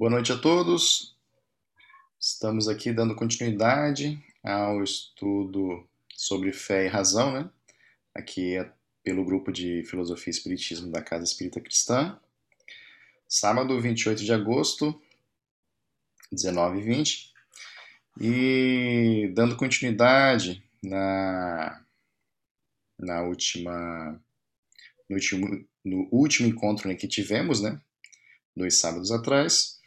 Boa noite a todos. Estamos aqui dando continuidade ao estudo sobre fé e razão, né? Aqui é pelo grupo de Filosofia e Espiritismo da Casa Espírita Cristã. Sábado, 28 de agosto, 19 e 20. E dando continuidade na, na última, no, último, no último encontro né, que tivemos, né? Dois sábados atrás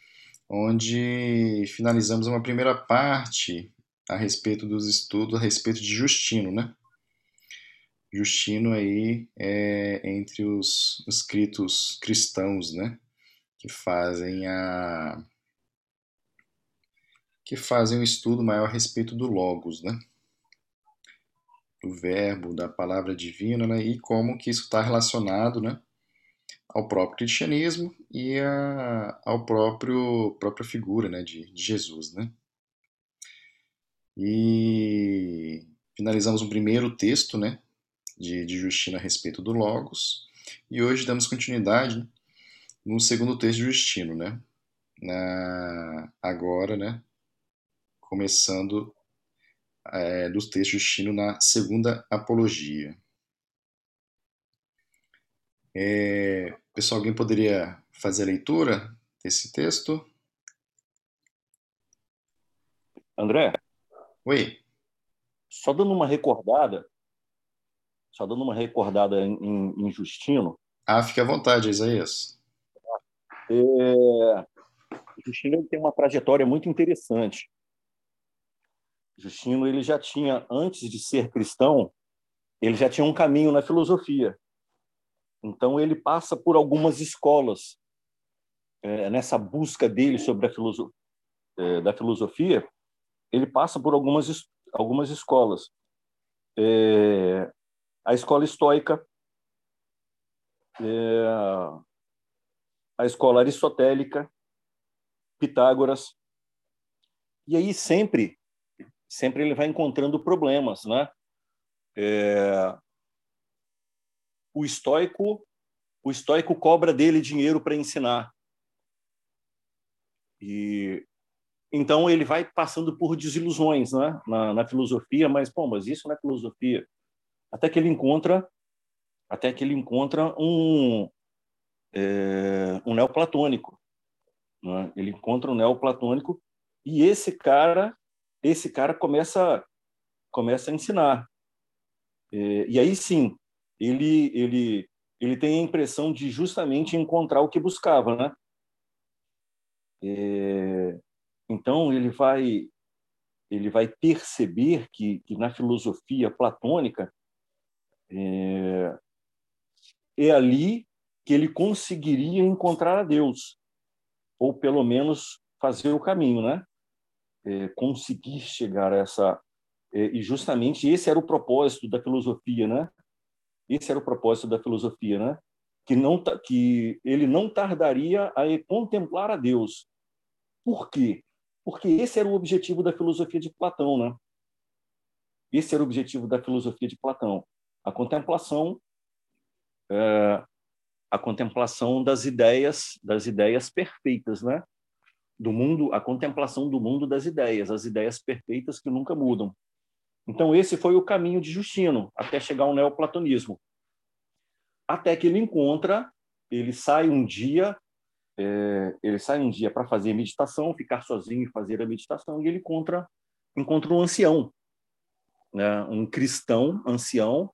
onde finalizamos uma primeira parte a respeito dos estudos a respeito de Justino, né? Justino aí é entre os escritos cristãos, né? Que fazem a que fazem um estudo maior a respeito do logos, né? Do verbo, da palavra divina, né? E como que isso está relacionado, né? Ao próprio cristianismo e a, ao próprio própria figura né, de, de Jesus. Né? E finalizamos o primeiro texto né, de, de Justino a respeito do Logos, e hoje damos continuidade no segundo texto de Justino, né? Na, agora, né? Começando é, dos textos de Justino na segunda apologia. É, pessoal, alguém poderia fazer a leitura desse texto? André? Oi. Só dando uma recordada, só dando uma recordada em, em Justino. Ah, fique à vontade, Isaías. É, Justino tem uma trajetória muito interessante. Justino ele já tinha, antes de ser cristão, ele já tinha um caminho na filosofia. Então, ele passa por algumas escolas. É, nessa busca dele sobre a filoso é, da filosofia, ele passa por algumas, algumas escolas. É, a escola estoica, é, a escola aristotélica, Pitágoras. E aí sempre, sempre ele vai encontrando problemas, né? É, o estoico o estoico cobra dele dinheiro para ensinar. E então ele vai passando por desilusões, né, na, na, filosofia, mas pô, mas isso não é filosofia. Até que ele encontra, até que ele encontra um é, um neoplatônico. Né? Ele encontra um neoplatônico e esse cara, esse cara começa começa a ensinar. É, e aí sim, ele, ele, ele tem a impressão de justamente encontrar o que buscava, né? É, então ele vai ele vai perceber que, que na filosofia platônica é, é ali que ele conseguiria encontrar a Deus ou pelo menos fazer o caminho, né? É, conseguir chegar a essa é, e justamente esse era o propósito da filosofia, né? Esse era o propósito da filosofia, né? Que não que ele não tardaria a contemplar a Deus. Por quê? Porque esse era o objetivo da filosofia de Platão, né? Esse era o objetivo da filosofia de Platão, a contemplação, é, a contemplação das ideias, das ideias perfeitas, né? Do mundo, a contemplação do mundo das ideias, as ideias perfeitas que nunca mudam. Então, esse foi o caminho de Justino, até chegar ao neoplatonismo. Até que ele encontra, ele sai um dia, é, ele sai um dia para fazer meditação, ficar sozinho e fazer a meditação, e ele encontra, encontra um ancião, né, um cristão ancião,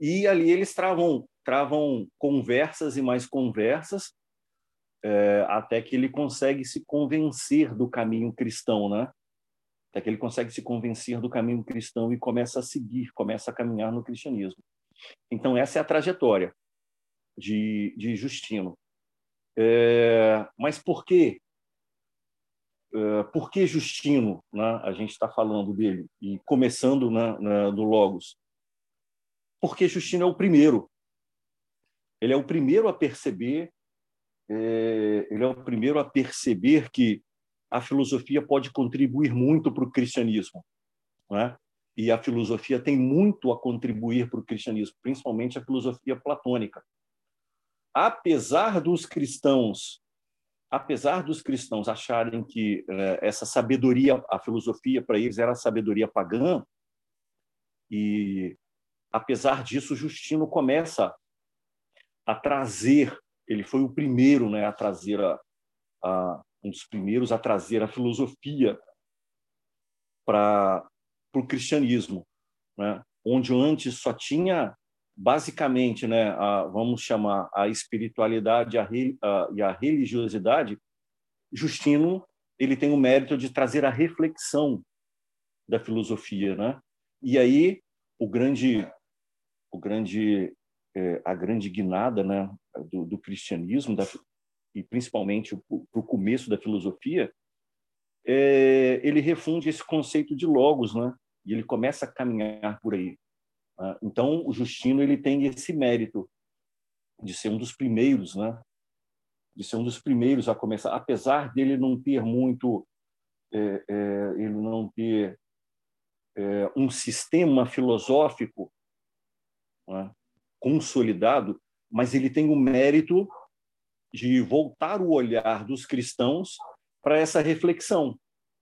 e ali eles travam, travam conversas e mais conversas, é, até que ele consegue se convencer do caminho cristão, né? Até que ele consegue se convencer do caminho cristão e começa a seguir, começa a caminhar no cristianismo. Então, essa é a trajetória de, de Justino. É, mas por quê? É, por que Justino? Né? A gente está falando dele, e começando na, na, do Logos. Porque Justino é o primeiro. Ele é o primeiro a perceber, é, ele é o primeiro a perceber que a filosofia pode contribuir muito para o cristianismo. Né? E a filosofia tem muito a contribuir para o cristianismo, principalmente a filosofia platônica. Apesar dos cristãos, apesar dos cristãos acharem que é, essa sabedoria, a filosofia para eles era sabedoria pagã, e apesar disso, Justino começa a trazer, ele foi o primeiro né, a trazer, a, a um dos primeiros a trazer a filosofia para o cristianismo, né? onde antes só tinha basicamente, né, a, vamos chamar a espiritualidade a, a, e a religiosidade, Justino ele tem o mérito de trazer a reflexão da filosofia, né? E aí o grande, o grande, é, a grande guinada, né, do, do cristianismo da, e principalmente para o começo da filosofia, é, ele refunde esse conceito de logos, né? E ele começa a caminhar por aí. Né? Então, o Justino ele tem esse mérito de ser um dos primeiros, né? De ser um dos primeiros a começar, apesar dele não ter muito, é, é, ele não ter é, um sistema filosófico né? consolidado, mas ele tem o mérito de voltar o olhar dos cristãos para essa reflexão,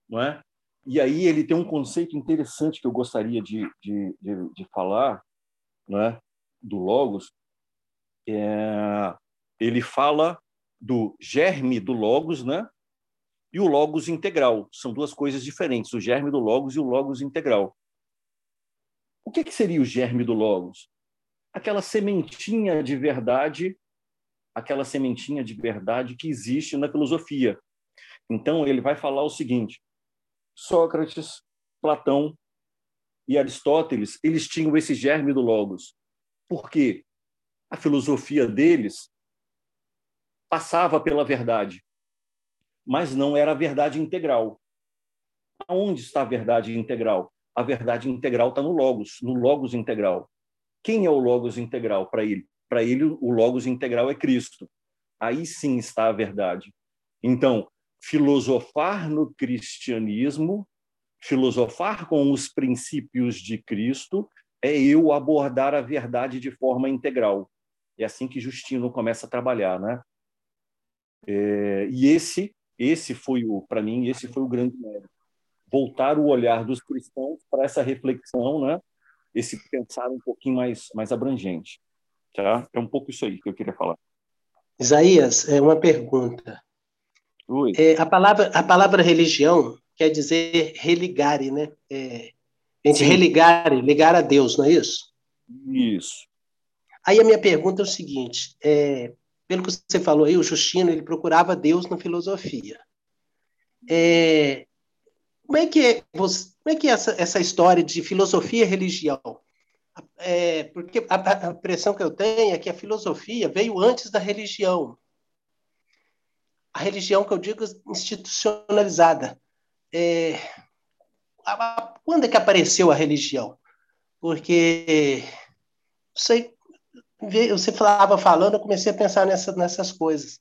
não é? E aí ele tem um conceito interessante que eu gostaria de, de, de, de falar, né, do Logos. É, ele fala do germe do Logos, né, e o Logos integral. São duas coisas diferentes, o germe do Logos e o Logos integral. O que, que seria o germe do Logos? Aquela sementinha de verdade, aquela sementinha de verdade que existe na filosofia. Então, ele vai falar o seguinte: Sócrates, Platão e Aristóteles, eles tinham esse germe do logos. Porque a filosofia deles passava pela verdade, mas não era a verdade integral. Aonde está a verdade integral? A verdade integral está no logos, no logos integral. Quem é o logos integral para ele? Para ele, o logos integral é Cristo. Aí sim está a verdade. Então, filosofar no cristianismo, filosofar com os princípios de Cristo, é eu abordar a verdade de forma integral. É assim que Justino começa a trabalhar, né? É, e esse, esse foi o, para mim, esse foi o grande mérito. Voltar o olhar dos cristãos para essa reflexão, né? Esse pensar um pouquinho mais, mais abrangente, tá? É um pouco isso aí que eu queria falar. Isaías, é uma pergunta. É, a, palavra, a palavra religião quer dizer religare, né? É, a gente religare, ligar a Deus, não é isso? Isso. Aí a minha pergunta é o seguinte: é, pelo que você falou aí, o Justino ele procurava Deus na filosofia. É, como é que é, você, como é, que é essa, essa história de filosofia e religião? É, porque a, a impressão que eu tenho é que a filosofia veio antes da religião a religião que eu digo institucionalizada. É, quando é que apareceu a religião? Porque você, você falava falando, eu comecei a pensar nessa, nessas coisas.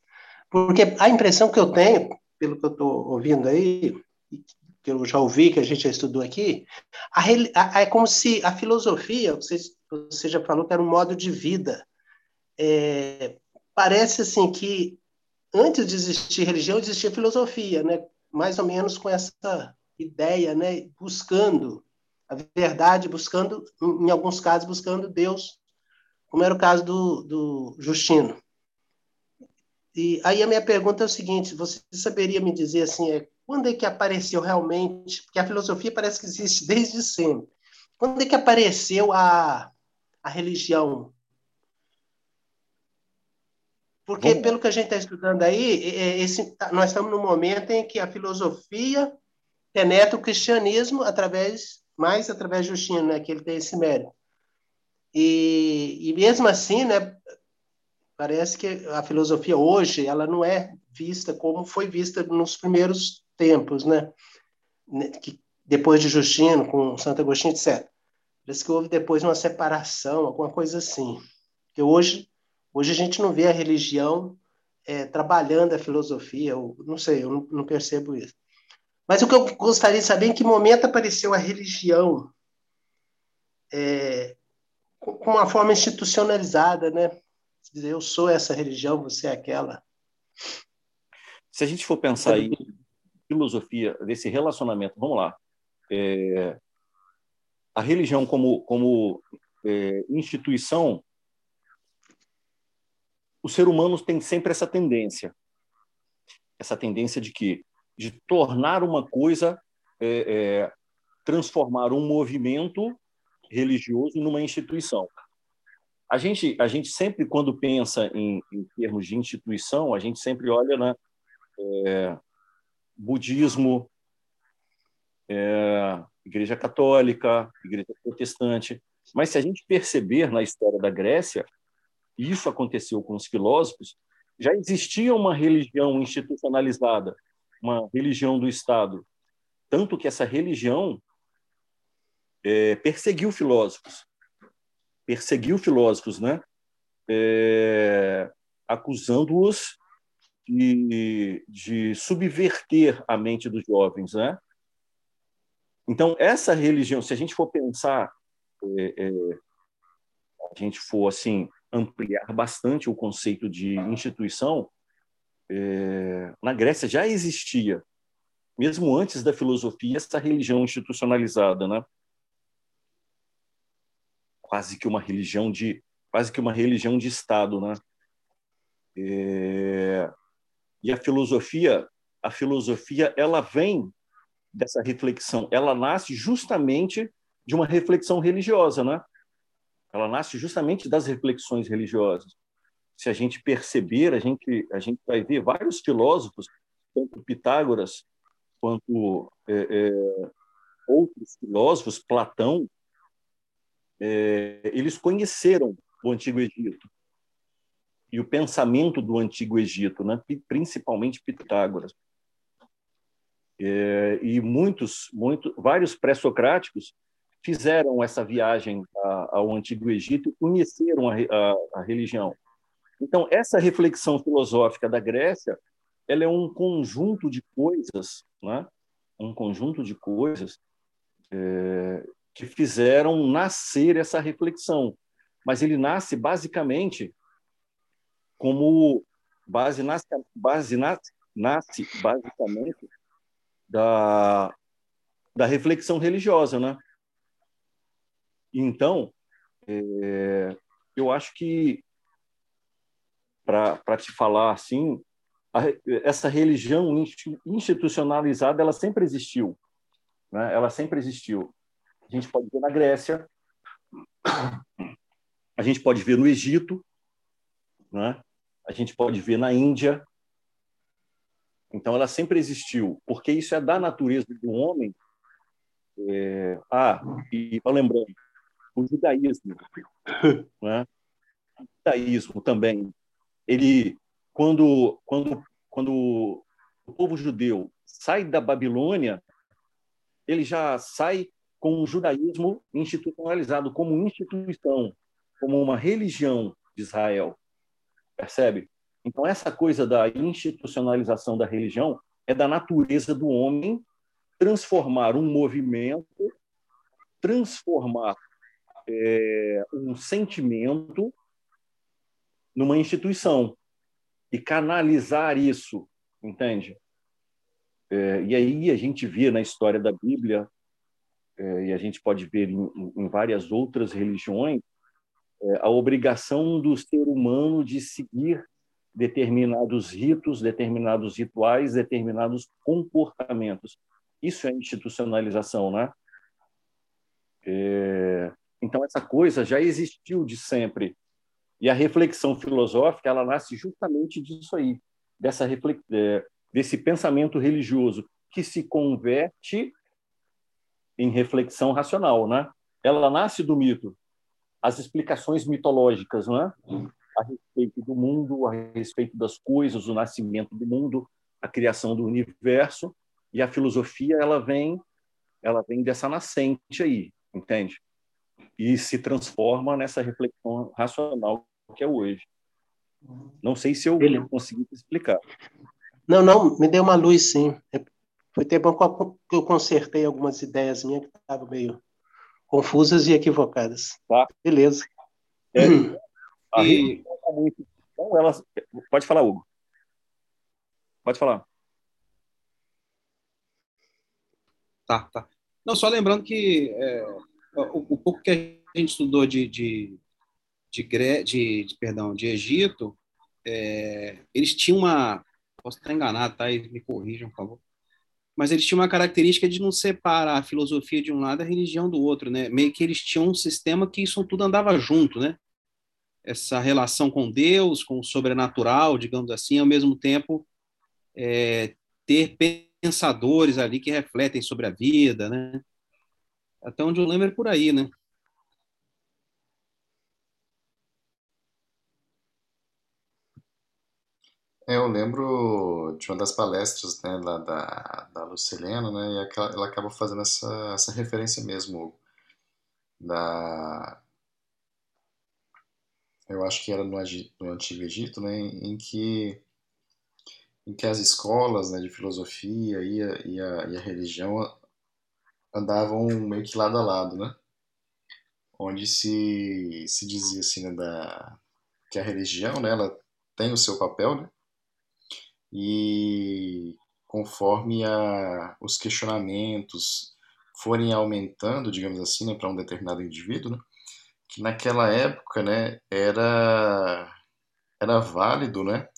Porque a impressão que eu tenho, pelo que eu estou ouvindo aí, que eu já ouvi, que a gente já estudou aqui, a, a, é como se a filosofia, você, você já falou que era um modo de vida. É, parece assim que antes de existir religião, existia filosofia, né? mais ou menos com essa ideia, né? buscando a verdade, buscando, em alguns casos, buscando Deus, como era o caso do, do Justino. E aí a minha pergunta é o seguinte: você saberia me dizer assim, é, quando é que apareceu realmente? Porque a filosofia parece que existe desde sempre. Quando é que apareceu a, a religião porque, Vamos... pelo que a gente está estudando aí, esse, nós estamos no momento em que a filosofia penetra o cristianismo através, mais através de Justino, né, que ele tem esse mérito. E, e mesmo assim, né, parece que a filosofia hoje ela não é vista como foi vista nos primeiros tempos, né? né que, depois de Justino, com Santo Agostinho, etc. Parece que houve depois uma separação, alguma coisa assim. Que hoje Hoje a gente não vê a religião é, trabalhando a filosofia, eu não sei, eu não, não, percebo isso. Mas o que eu gostaria de saber é em que momento apareceu a religião é, com uma forma institucionalizada, né? Dizer, eu sou essa religião, você é aquela. se a gente for pensar em filosofia desse relacionamento, vamos lá, é, a religião como, como é, instituição, o ser humano tem sempre essa tendência, essa tendência de que de tornar uma coisa, é, é, transformar um movimento religioso numa instituição. A gente, a gente sempre, quando pensa em, em termos de instituição, a gente sempre olha na né, budismo, é, igreja católica, igreja protestante. Mas se a gente perceber na história da Grécia, isso aconteceu com os filósofos, já existia uma religião institucionalizada, uma religião do Estado, tanto que essa religião é, perseguiu filósofos, perseguiu filósofos, né? É, acusando-os de, de subverter a mente dos jovens, né? Então essa religião, se a gente for pensar, é, é, a gente for assim ampliar bastante o conceito de instituição, é, na Grécia já existia, mesmo antes da filosofia, essa religião institucionalizada, né? Quase que uma religião de quase que uma religião de Estado, né? É, e a filosofia, a filosofia, ela vem dessa reflexão, ela nasce justamente de uma reflexão religiosa, né? Ela nasce justamente das reflexões religiosas. Se a gente perceber, a gente a gente vai ver vários filósofos, tanto Pitágoras quanto é, é, outros filósofos, Platão, é, eles conheceram o Antigo Egito e o pensamento do Antigo Egito, né? principalmente Pitágoras. É, e muitos, muito, vários pré-socráticos fizeram essa viagem ao Antigo Egito e conheceram a, a, a, religião. Então, essa reflexão filosófica da Grécia, ela é um conjunto de coisas, né? um conjunto de coisas é, que fizeram nascer essa reflexão. Mas ele nasce basicamente como base nasce, base nasce, nasce basicamente da, da reflexão religiosa, né? Então, é, eu acho que para te falar assim, a, essa religião institucionalizada ela sempre existiu, né? Ela sempre existiu. A gente pode ver na Grécia, a gente pode ver no Egito, né? A gente pode ver na Índia. Então, ela sempre existiu, porque isso é da natureza do homem. É... Ah, e lembrando, o judaísmo, né? o judaísmo também, ele, quando, quando, quando o povo judeu sai da Babilônia, ele já sai com o judaísmo institucionalizado como instituição, como uma religião de Israel. Percebe? Então, essa coisa da institucionalização da religião é da natureza do homem transformar um movimento, transformar é, um sentimento numa instituição e canalizar isso, entende? É, e aí a gente vê na história da Bíblia, é, e a gente pode ver em, em várias outras religiões, a obrigação do ser humano de seguir determinados ritos, determinados rituais, determinados comportamentos. Isso é institucionalização, né? É... Então essa coisa já existiu de sempre e a reflexão filosófica ela nasce justamente disso aí, dessa reflex... É, desse pensamento religioso que se converte em reflexão racional, né? Ela nasce do mito, as explicações mitológicas, não é? A respeito do mundo, a respeito das coisas, o nascimento do mundo, a criação do universo, e a filosofia ela vem, ela vem dessa nascente aí, entende? E se transforma nessa reflexão racional que é hoje. Não sei se eu Ele... consegui explicar. Não, não, me deu uma luz, sim. Foi tempo que eu consertei algumas ideias minhas que estavam meio confusas e equivocadas. Tá. Beleza. É, a e... Então, ela... Pode falar, Hugo. Pode falar. Tá, tá. Não, só lembrando que é, o, o, pouco que a gente estudou de, de, de, de, de perdão, de Egito, é, eles tinham uma. Posso estar enganado, tá? E me corrijam, por favor. Mas eles tinham uma característica de não separar a filosofia de um lado e a religião do outro, né? Meio que eles tinham um sistema que isso tudo andava junto, né? Essa relação com Deus, com o sobrenatural, digamos assim, ao mesmo tempo é, ter pensadores ali que refletem sobre a vida, né? Até onde eu lembro é por aí, né? É, eu lembro de uma das palestras, né, lá da, da Lucilena, né, e ela acaba fazendo essa, essa referência mesmo da... Eu acho que era no, no Antigo Egito, né, em que, em que as escolas né, de filosofia e a, e a, e a religião andavam meio que lado a lado, né? Onde se, se dizia assim, né, da, que a religião, né, ela tem o seu papel, né? E conforme a, os questionamentos forem aumentando, digamos assim, né, para um determinado indivíduo, né, que naquela época, né, era era válido, né,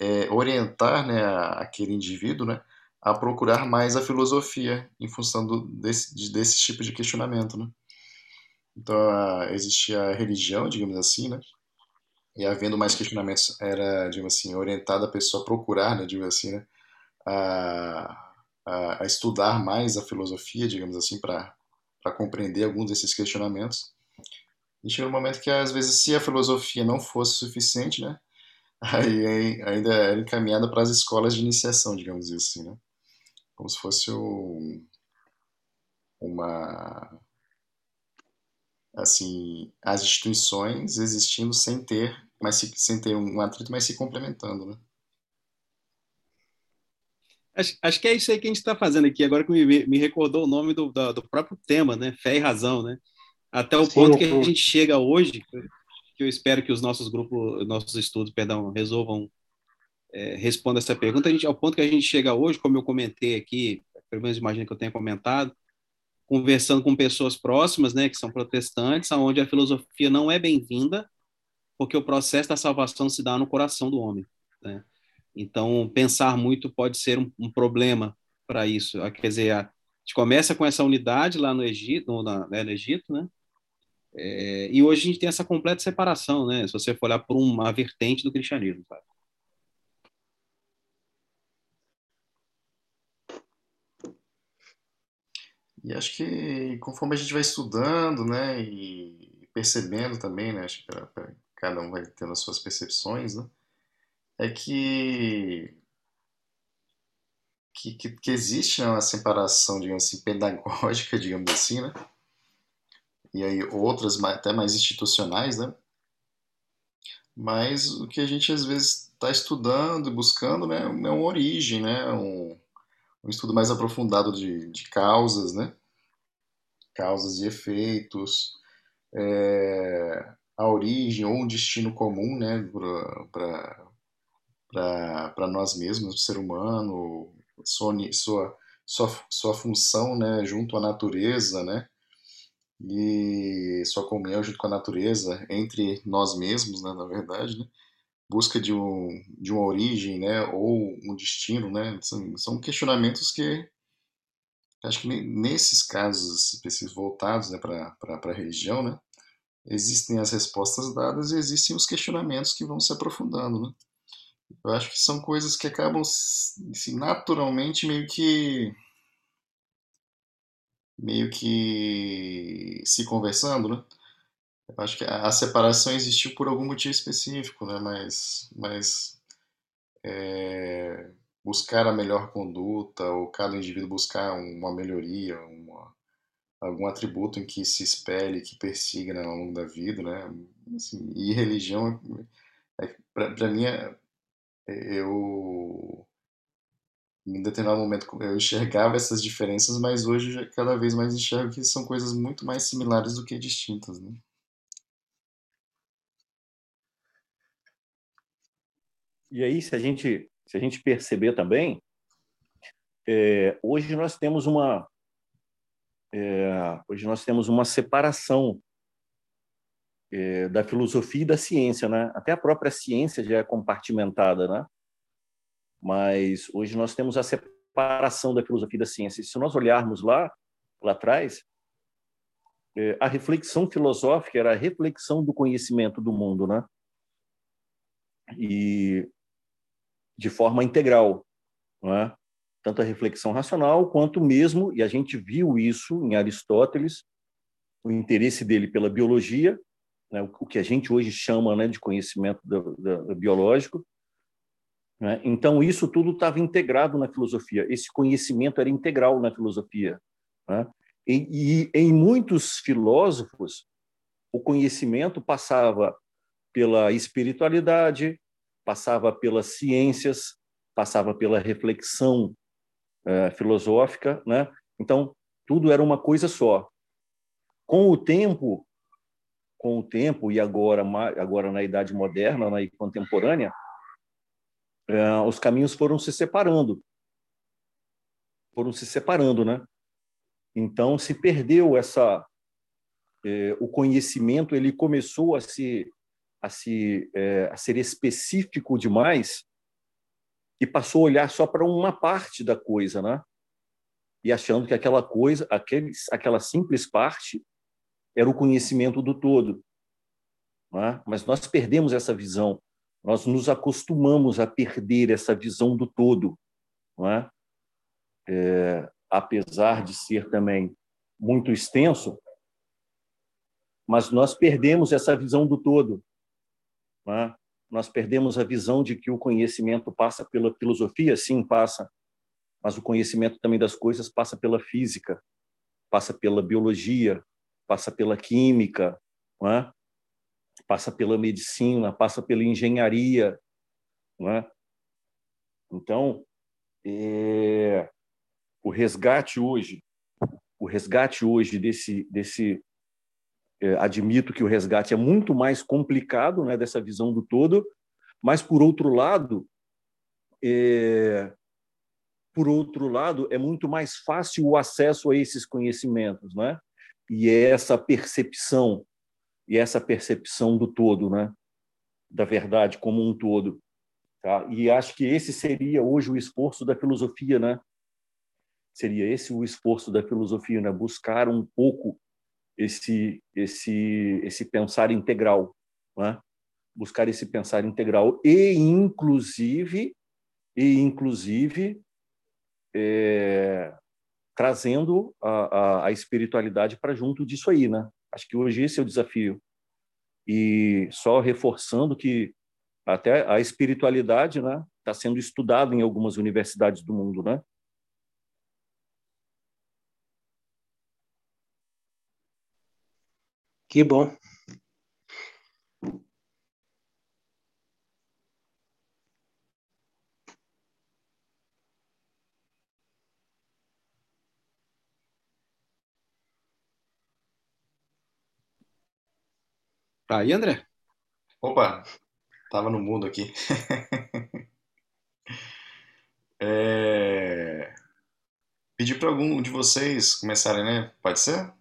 é, orientar, né, a, aquele indivíduo, né, a procurar mais a filosofia em função do, desse, desse tipo de questionamento, né? Então, a, existia a religião, digamos assim, né? E havendo mais questionamentos, era, digamos assim, orientada a pessoa a procurar, né, digamos assim, né? A, a, a estudar mais a filosofia, digamos assim, para compreender alguns desses questionamentos. E chegou um momento que, às vezes, se a filosofia não fosse suficiente, né? Aí ainda era encaminhada para as escolas de iniciação, digamos assim, né? como se fosse um, uma assim as instituições existindo sem ter mas se, sem ter um atrito mas se complementando né? Acho, acho que é isso aí que a gente está fazendo aqui agora que me, me recordou o nome do, do, do, próprio tema né? Fé e razão né? Até o Sim, ponto que a gente chega hoje que eu espero que os nossos grupos nossos estudos perdão resolvam é, responda essa pergunta. A gente, ao ponto que a gente chega hoje, como eu comentei aqui, pelo menos imagino que eu tenha comentado, conversando com pessoas próximas, né, que são protestantes, aonde a filosofia não é bem-vinda, porque o processo da salvação se dá no coração do homem. Né? Então, pensar muito pode ser um, um problema para isso. Quer dizer, a, gente começa com essa unidade lá no Egito, no, na, né, no Egito, né? É, e hoje a gente tem essa completa separação, né? Se você for olhar por uma vertente do cristianismo, sabe? E acho que conforme a gente vai estudando, né, e percebendo também, né, acho que cada um vai tendo as suas percepções, né, é que que, que, que existe né, uma separação, digamos assim, pedagógica, digamos assim, né, e aí outras até mais institucionais, né, mas o que a gente às vezes está estudando e buscando, né, é uma origem, né, um, um estudo mais aprofundado de, de causas, né? Causas e efeitos, é, a origem ou um destino comum, né? Para nós mesmos, o ser humano, sua, sua, sua, sua função, né? Junto à natureza, né? E sua comunhão junto com a natureza, entre nós mesmos, né? Na verdade, né? busca de, um, de uma origem, né, ou um destino, né, são, são questionamentos que acho que nesses casos específicos voltados né, para a religião, né, existem as respostas dadas e existem os questionamentos que vão se aprofundando, né. Eu acho que são coisas que acabam assim, naturalmente meio que meio que se conversando, né? Eu acho que a separação existiu por algum motivo específico, né? Mas, mas é, buscar a melhor conduta ou cada indivíduo buscar uma melhoria, uma, algum atributo em que se espelhe, que persiga né, ao longo da vida, né? Assim, e religião, é, para mim, é, eu em determinado momento eu enxergava essas diferenças, mas hoje cada vez mais enxergo que são coisas muito mais similares do que distintas, né? E aí, se a gente, se a gente perceber também, é, hoje nós temos uma é, hoje nós temos uma separação é, da filosofia e da ciência, né? Até a própria ciência já é compartimentada, né? Mas hoje nós temos a separação da filosofia e da ciência. E se nós olharmos lá, lá atrás, é, a reflexão filosófica era a reflexão do conhecimento do mundo, né? E de forma integral, não é? Tanto a reflexão racional quanto mesmo, e a gente viu isso em Aristóteles, o interesse dele pela biologia né, o que a gente hoje chama né, de conhecimento do, do, biológico. Né? Então, isso tudo estava integrado na filosofia, esse conhecimento era integral na filosofia. Né? E, e em muitos filósofos, o conhecimento passava pela espiritualidade, passava pelas ciências, passava pela reflexão uh, filosófica, né? Então tudo era uma coisa só. Com o tempo, com o tempo e agora agora na idade moderna na contemporânea é, os caminhos foram se separando foram se separando né então se perdeu essa é, o conhecimento ele começou a se a se é, a ser específico demais e passou a olhar só para uma parte da coisa né e achando que aquela coisa aquele, aquela simples parte era o conhecimento do todo. É? Mas nós perdemos essa visão, nós nos acostumamos a perder essa visão do todo. É? É, apesar de ser também muito extenso, mas nós perdemos essa visão do todo. É? Nós perdemos a visão de que o conhecimento passa pela filosofia, sim, passa, mas o conhecimento também das coisas passa pela física, passa pela biologia, passa pela química, é? passa pela medicina, passa pela engenharia. É? Então, é... o resgate hoje, o resgate hoje desse, desse admito que o resgate é muito mais complicado, né, dessa visão do todo, mas por outro lado, é, por outro lado, é muito mais fácil o acesso a esses conhecimentos, né? e é essa percepção e essa percepção do todo, né? Da verdade como um todo, tá? E acho que esse seria hoje o esforço da filosofia, né? Seria esse o esforço da filosofia, né? Buscar um pouco esse esse esse pensar integral, né? Buscar esse pensar integral e inclusive e inclusive é, trazendo a, a, a espiritualidade para junto disso aí, né? Acho que hoje esse é o desafio. E só reforçando que até a espiritualidade, né, está sendo estudada em algumas universidades do mundo, né? Que bom. Tá aí, André? Opa, tava no mudo aqui. é... Pedir para algum de vocês começarem, né? Pode ser?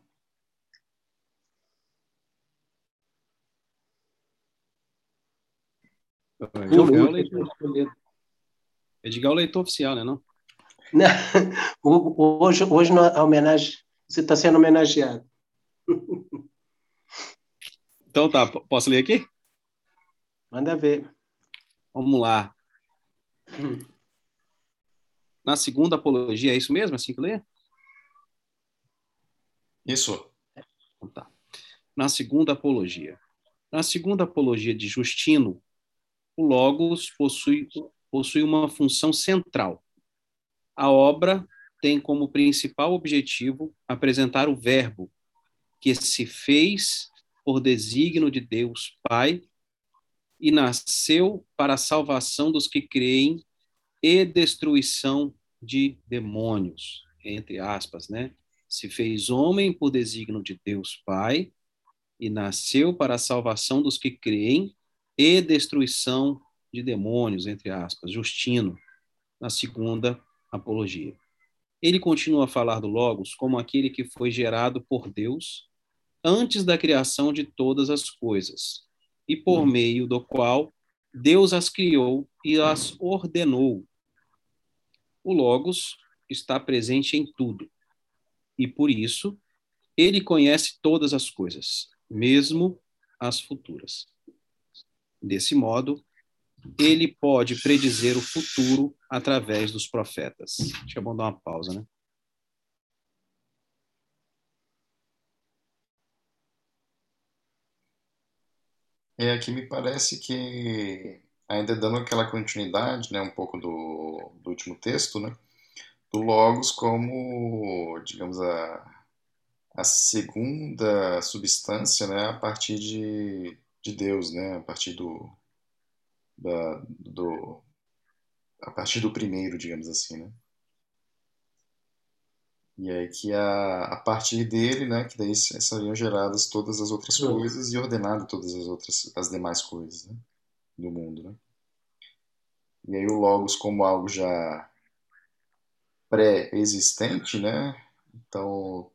Edgar é o leitor, Edgar é o leitor oficial, né? Não? não hoje, hoje a homenagem, você está sendo homenageado. Então tá, posso ler aqui? Manda ver. Vamos lá. Hum. Na segunda apologia, é isso mesmo, assim que lê? Isso. Então, tá. Na segunda apologia. Na segunda apologia de Justino, o Logos possui, possui uma função central. A obra tem como principal objetivo apresentar o Verbo, que se fez por desígnio de Deus Pai e nasceu para a salvação dos que creem e destruição de demônios, entre aspas, né? Se fez homem por desígnio de Deus Pai e nasceu para a salvação dos que creem e destruição de demônios, entre aspas, Justino, na segunda apologia. Ele continua a falar do Logos como aquele que foi gerado por Deus antes da criação de todas as coisas, e por hum. meio do qual Deus as criou e as ordenou. O Logos está presente em tudo, e por isso ele conhece todas as coisas, mesmo as futuras. Desse modo, ele pode predizer o futuro através dos profetas. Deixa eu dar uma pausa, né? É, aqui me parece que, ainda dando aquela continuidade, né, um pouco do, do último texto, né, do Logos como, digamos, a, a segunda substância, né, a partir de, de Deus, né, a partir do, da, do, a partir do primeiro, digamos assim, né. E aí que a, a partir dele, né, que daí seriam geradas todas as outras uhum. coisas e ordenado todas as outras, as demais coisas, né, do mundo, né. E aí o Logos como algo já pré-existente, né, então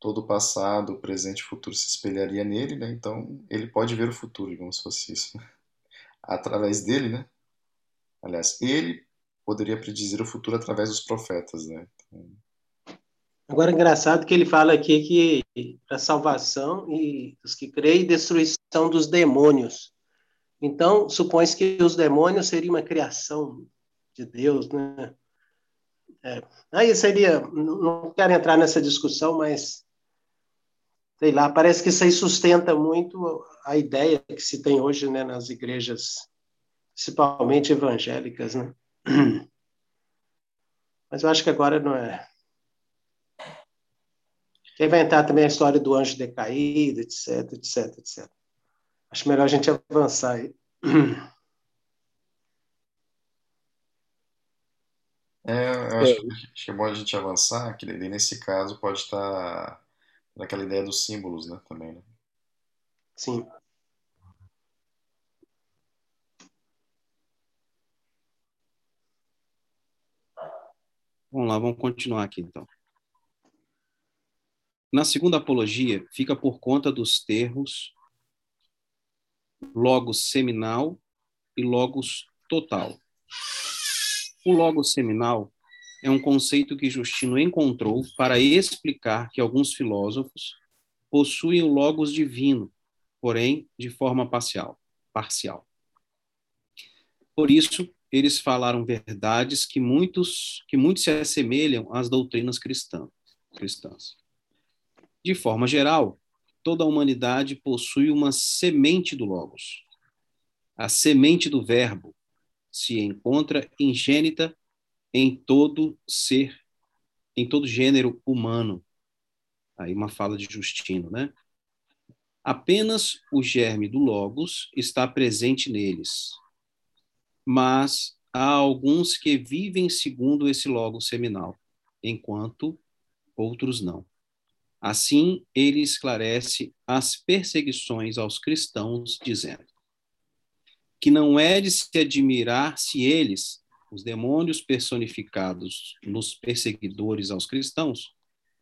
todo o passado, o presente e o futuro se espelharia nele, né, então ele pode ver o futuro, digamos se fosse isso. Através dele, né, aliás, ele poderia predizer o futuro através dos profetas, né, então, Agora, engraçado que ele fala aqui que para salvação e dos que creem, destruição dos demônios. Então, supõe-se que os demônios seriam uma criação de Deus, né? É. Aí seria, não quero entrar nessa discussão, mas sei lá, parece que isso aí sustenta muito a ideia que se tem hoje, né, nas igrejas, principalmente evangélicas, né? Mas eu acho que agora não é, entrar também a história do anjo decaído, etc, etc, etc. Acho melhor a gente avançar aí. É, eu acho, é. que é bom a gente avançar, que nesse caso pode estar naquela ideia dos símbolos, né, também, né? Sim. Vamos lá, vamos continuar aqui então. Na segunda apologia, fica por conta dos termos logos seminal e logos total. O logos seminal é um conceito que Justino encontrou para explicar que alguns filósofos possuem o logos divino, porém de forma parcial. parcial. Por isso, eles falaram verdades que muitos que muito se assemelham às doutrinas cristãs. cristãs. De forma geral, toda a humanidade possui uma semente do Logos. A semente do Verbo se encontra ingênita em todo ser, em todo gênero humano. Aí uma fala de Justino, né? Apenas o germe do Logos está presente neles. Mas há alguns que vivem segundo esse Logos seminal, enquanto outros não. Assim, ele esclarece as perseguições aos cristãos, dizendo que não é de se admirar se eles, os demônios personificados nos perseguidores aos cristãos,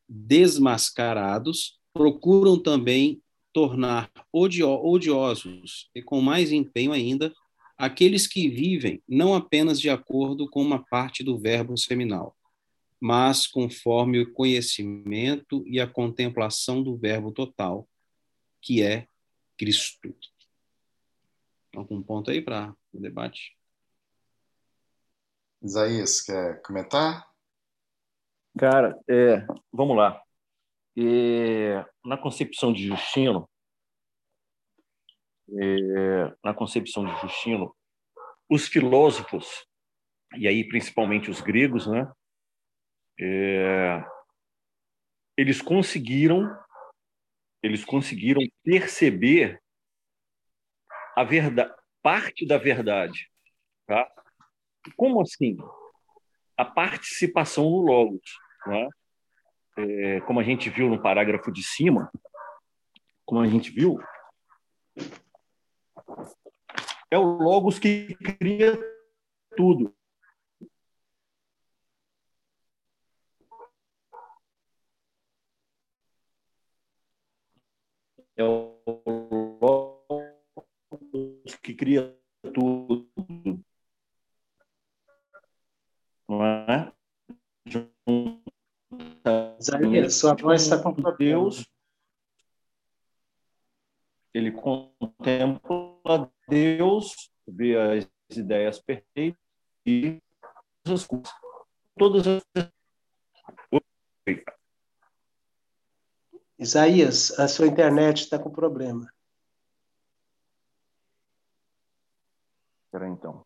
desmascarados, procuram também tornar odiosos e com mais empenho ainda aqueles que vivem não apenas de acordo com uma parte do verbo seminal, mas conforme o conhecimento e a contemplação do Verbo total, que é Cristo. Algum ponto aí para o debate? Isaías, quer comentar? Cara, é, vamos lá. É, na concepção de Justino, é, na concepção de Justino, os filósofos, e aí principalmente os gregos, né, é, eles conseguiram eles conseguiram perceber a verdade, parte da verdade, tá? Como assim? A participação no logos, né? É, como a gente viu no parágrafo de cima, como a gente viu, é o Logos que cria tudo. É o Logos que cria tudo. Não é? Isaías, sua voz está com Deus, ele contempla Deus, vê as ideias perfeitas e as coisas. Todas as Isaías, a sua internet está com problema. Espera então.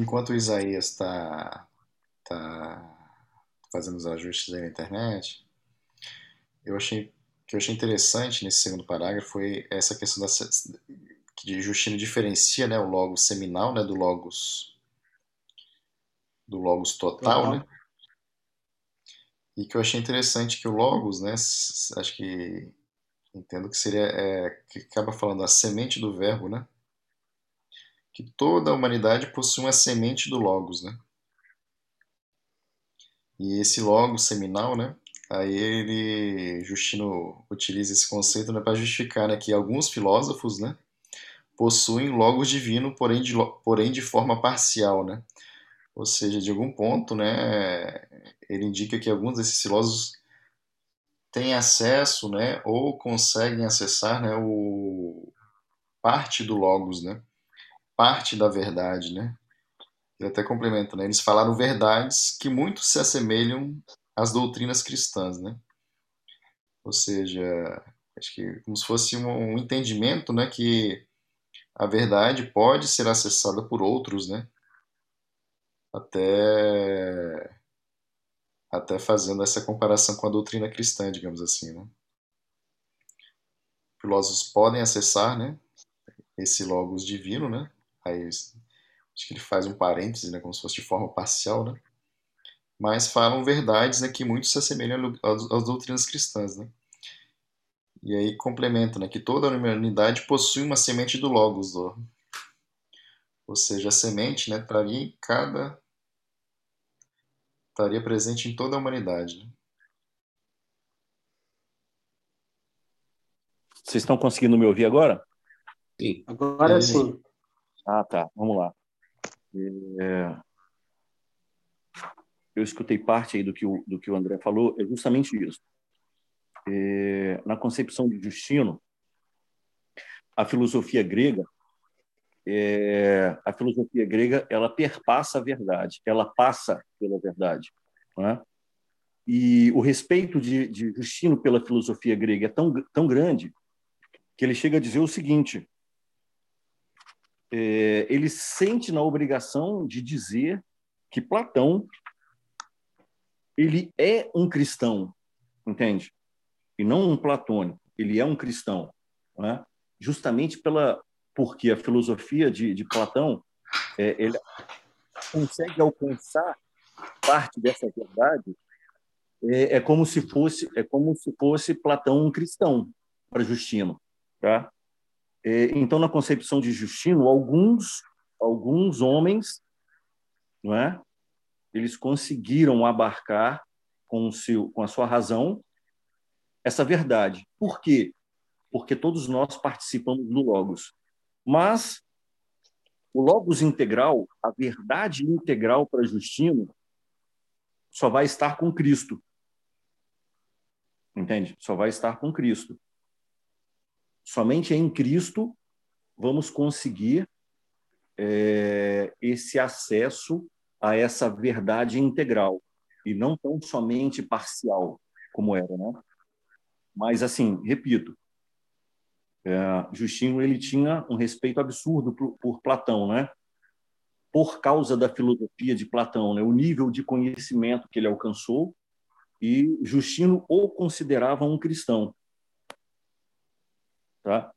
enquanto o Isaías está tá fazendo os ajustes aí na internet, eu achei que eu achei interessante nesse segundo parágrafo foi essa questão da que Justino diferencia, né, o logos seminal, né, do logos do logos total, né? E que eu achei interessante que o logos, né, acho que entendo que seria é, que acaba falando a semente do verbo, né? Que toda a humanidade possui uma semente do Logos, né? E esse Logos seminal, né? Aí ele, Justino utiliza esse conceito né, para justificar né, que alguns filósofos, né? Possuem Logos divino, porém de, porém de forma parcial, né? Ou seja, de algum ponto, né? Ele indica que alguns desses filósofos têm acesso, né? Ou conseguem acessar, né? O parte do Logos, né? Parte da verdade, né? Eu até complemento, né? Eles falaram verdades que muito se assemelham às doutrinas cristãs, né? Ou seja, acho que como se fosse um, entendimento, né, que a verdade pode ser acessada por outros, né? Até até fazendo essa comparação com a doutrina cristã, digamos assim, né? Filósofos podem acessar, né, esse logos divino, né? Aí, acho que ele faz um parêntese, né, como se fosse de forma parcial, né? Mas falam verdades né, que muito se assemelham às, às doutrinas cristãs, né? E aí complementa, né, que toda a humanidade possui uma semente do Logos, ó. ou seja, a semente, né, estaria em cada estaria presente em toda a humanidade. Né? Vocês estão conseguindo me ouvir agora? Sim. Agora sim. Ah, tá. Vamos lá. É... Eu escutei parte aí do que o, do que o André falou, é justamente isso. É... Na concepção de Justino, a filosofia grega, é... a filosofia grega, ela perpassa a verdade, ela passa pela verdade, né? E o respeito de, de Justino pela filosofia grega é tão, tão grande que ele chega a dizer o seguinte: é, ele sente na obrigação de dizer que Platão ele é um cristão, entende? E não um platônico. Ele é um cristão, né? justamente pela porque a filosofia de, de Platão é, ele consegue alcançar parte dessa verdade é, é, como se fosse é como se fosse Platão um cristão para Justino, tá? É, então, na concepção de Justino, alguns alguns homens, não é? Eles conseguiram abarcar com seu com a sua razão essa verdade. Por quê? Porque todos nós participamos do logos. Mas o logos integral, a verdade integral para Justino, só vai estar com Cristo. Entende? Só vai estar com Cristo. Somente em Cristo vamos conseguir é, esse acesso a essa verdade integral e não tão somente parcial como era, né? Mas assim, repito, É, Justino ele tinha um respeito absurdo por, por, Platão, né? Por causa da filosofia de Platão, né? O nível de conhecimento que ele alcançou e Justino o considerava um cristão, tá?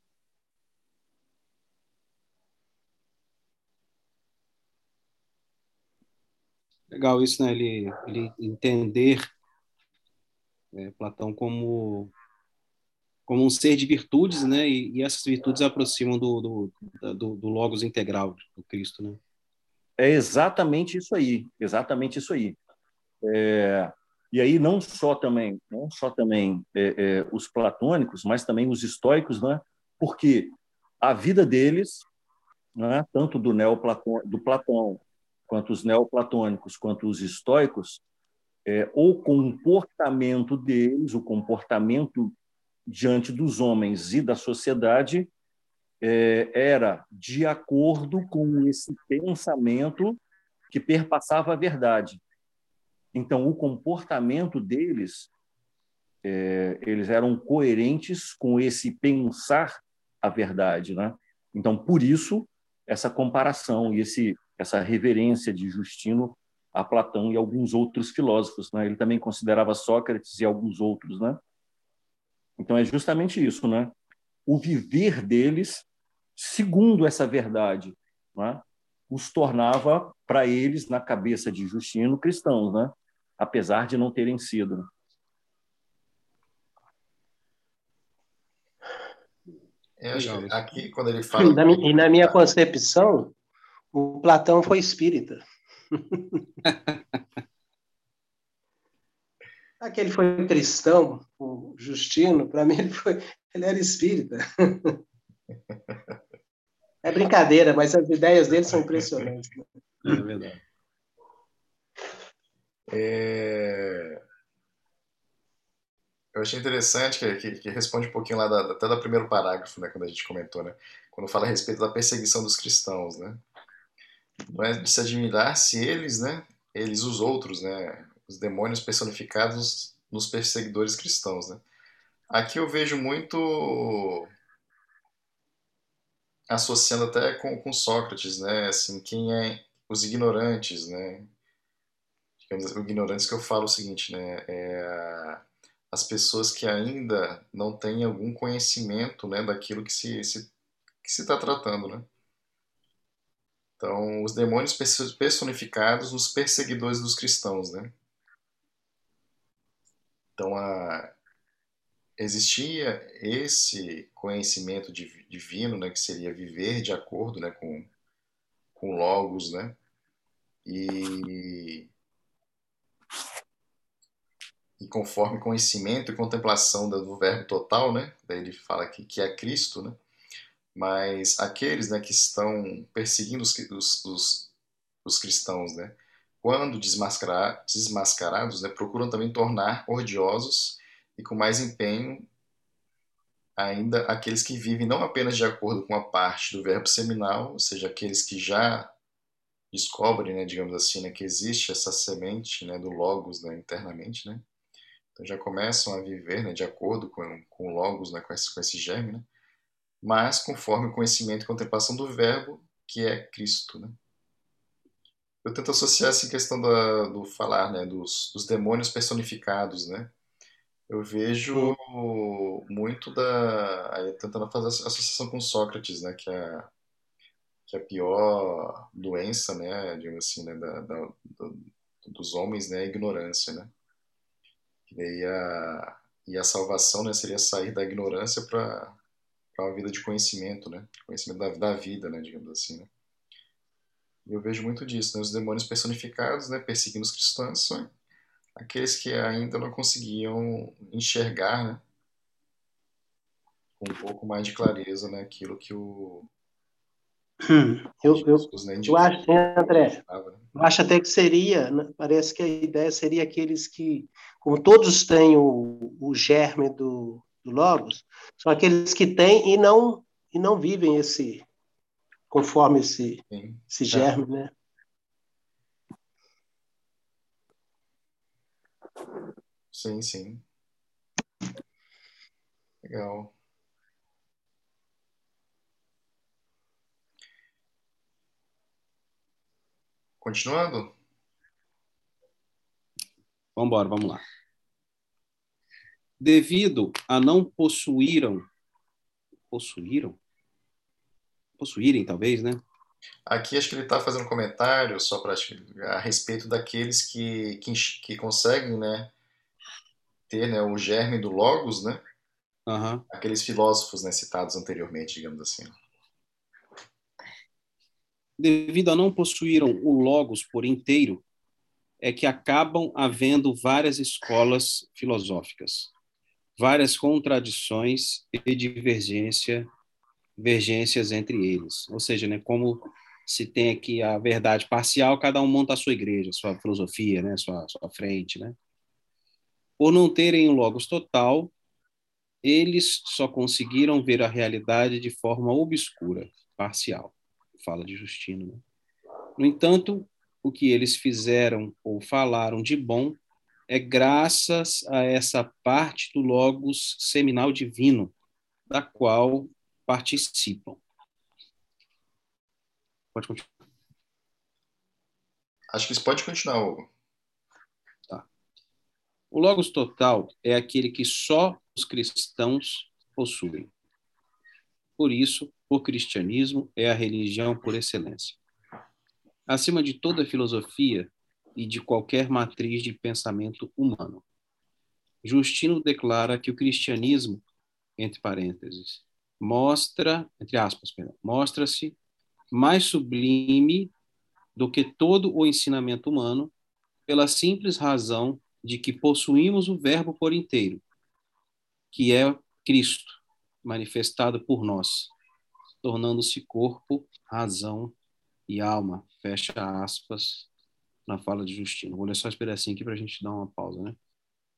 Legal isso, né? Ele, ele entender é, Platão como como um ser de virtudes, né? E, e essas virtudes aproximam do, do, do, do, logos integral do Cristo, né? É exatamente isso aí, exatamente isso aí. É, e aí não só também, não só também é, é, os platônicos, mas também os estoicos, né? Porque a vida deles, né? Tanto do neoplatão, do Platão, quanto os neoplatônicos, quanto os estoicos, é, o comportamento deles, o comportamento diante dos homens e da sociedade é, era de acordo com esse pensamento que perpassava a verdade. Então, o comportamento deles, é, eles eram coerentes com esse pensar a verdade, né? Então, por isso essa comparação e esse essa reverência de Justino a Platão e alguns outros filósofos, né? Ele também considerava Sócrates e alguns outros, né? Então é justamente isso, né? O viver deles segundo essa verdade, né? Os tornava para eles na cabeça de Justino cristãos, né? Apesar de não terem sido. Que aqui, quando ele fala. Na, e na minha concepção, o Platão foi espírita. Aquele foi cristão, o Justino, para mim ele, foi, ele era espírita. É brincadeira, mas as ideias dele são impressionantes. Né? É verdade. É... Eu achei interessante que, que, que, responde um pouquinho lá da, até do primeiro parágrafo, né, quando a gente comentou, né, quando fala a respeito da perseguição dos cristãos, né. Não é de se admirar se eles, né, eles os outros, né, os demônios personificados nos perseguidores cristãos, né? Aqui eu vejo muito associando até com, com Sócrates, né? Assim, quem é os ignorantes, né? Digamos, ignorantes que eu falo o seguinte, né? É as pessoas que ainda não têm algum conhecimento, né, daquilo que se, que se está tratando, né? Então, os demônios personificados nos perseguidores dos cristãos, né? Então, a, existia esse conhecimento divino, né, que seria viver de acordo né, com, com logos, né? E, e conforme conhecimento e contemplação do verbo total, né? Daí ele fala aqui que é Cristo, né? Mas aqueles né, que estão perseguindo os, os, os, os cristãos, né? quando desmascarados, né, procuram também tornar odiosos e com mais empenho ainda aqueles que vivem não apenas de acordo com a parte do verbo seminal, ou seja, aqueles que já descobrem, né, digamos assim, né, que existe essa semente né, do logos né, internamente, né? Então já começam a viver né, de acordo com, com o logos, né, com, esse, com esse germe, mas conforme o conhecimento e contemplação do verbo, que é Cristo, eu tento associar essa questão da, do falar, dos, dos, demônios personificados, né? Eu vejo muito da, aí, tentando fazer associação com Sócrates, né, que é que é a pior doença, né, digamos assim, né, da, da, dos homens, né, a ignorância, né? E a, e a salvação, né, seria sair da ignorância para uma vida de conhecimento, né? Conhecimento da, da vida, né, digamos assim, né? eu vejo muito disso, né? Os demônios personificados, né, perseguindo os cristãos, aqueles que ainda não conseguiam enxergar, né, com um pouco mais de clareza, né, aquilo que o hum, eu, eu, né, eu acho, André, né? eu acho até que seria, né, parece que a ideia seria aqueles que, como todos têm o, o germe do, do Logos, são aqueles que têm e não, e não vivem esse, conforme esse, esse germe, né? Sim, sim. Legal. Continuando? Vamos embora, vamos lá. Devido a não possuíram, possuíram? Possuírem, talvez, né? Aqui acho que ele está fazendo um comentário só para a respeito daqueles que, que, que, conseguem, né, ter né, o germe do logos, né? Uhum. Aqueles filósofos né, citados anteriormente, digamos assim. Devido a não possuíram o logos por inteiro, é que acabam havendo várias escolas filosóficas, várias contradições e divergência, divergências entre eles. Ou seja, né, como se tem aqui a verdade parcial, cada um monta a sua igreja, sua filosofia, né, sua, sua frente, né? Por não terem um logos total, eles só conseguiram ver a realidade de forma obscura, parcial. Fala de Justino. Né? No entanto, o que eles fizeram ou falaram de bom é graças a essa parte do Logos seminal divino, da qual participam. Pode continuar. Acho que isso pode continuar, Hugo. Tá. O Logos total é aquele que só os cristãos possuem. Por isso, o cristianismo é a religião por excelência. Acima de toda filosofia e de qualquer matriz de pensamento humano. Justino declara que o cristianismo, entre parênteses, mostra, entre aspas, mostra-se mais sublime do que todo o ensinamento humano, pela simples razão de que possuímos o Verbo por inteiro, que é Cristo, manifestado por nós, tornando-se corpo, razão e alma. Fecha aspas na fala de Justino. Vou ler só esse pedacinho aqui para a gente dar uma pausa, né?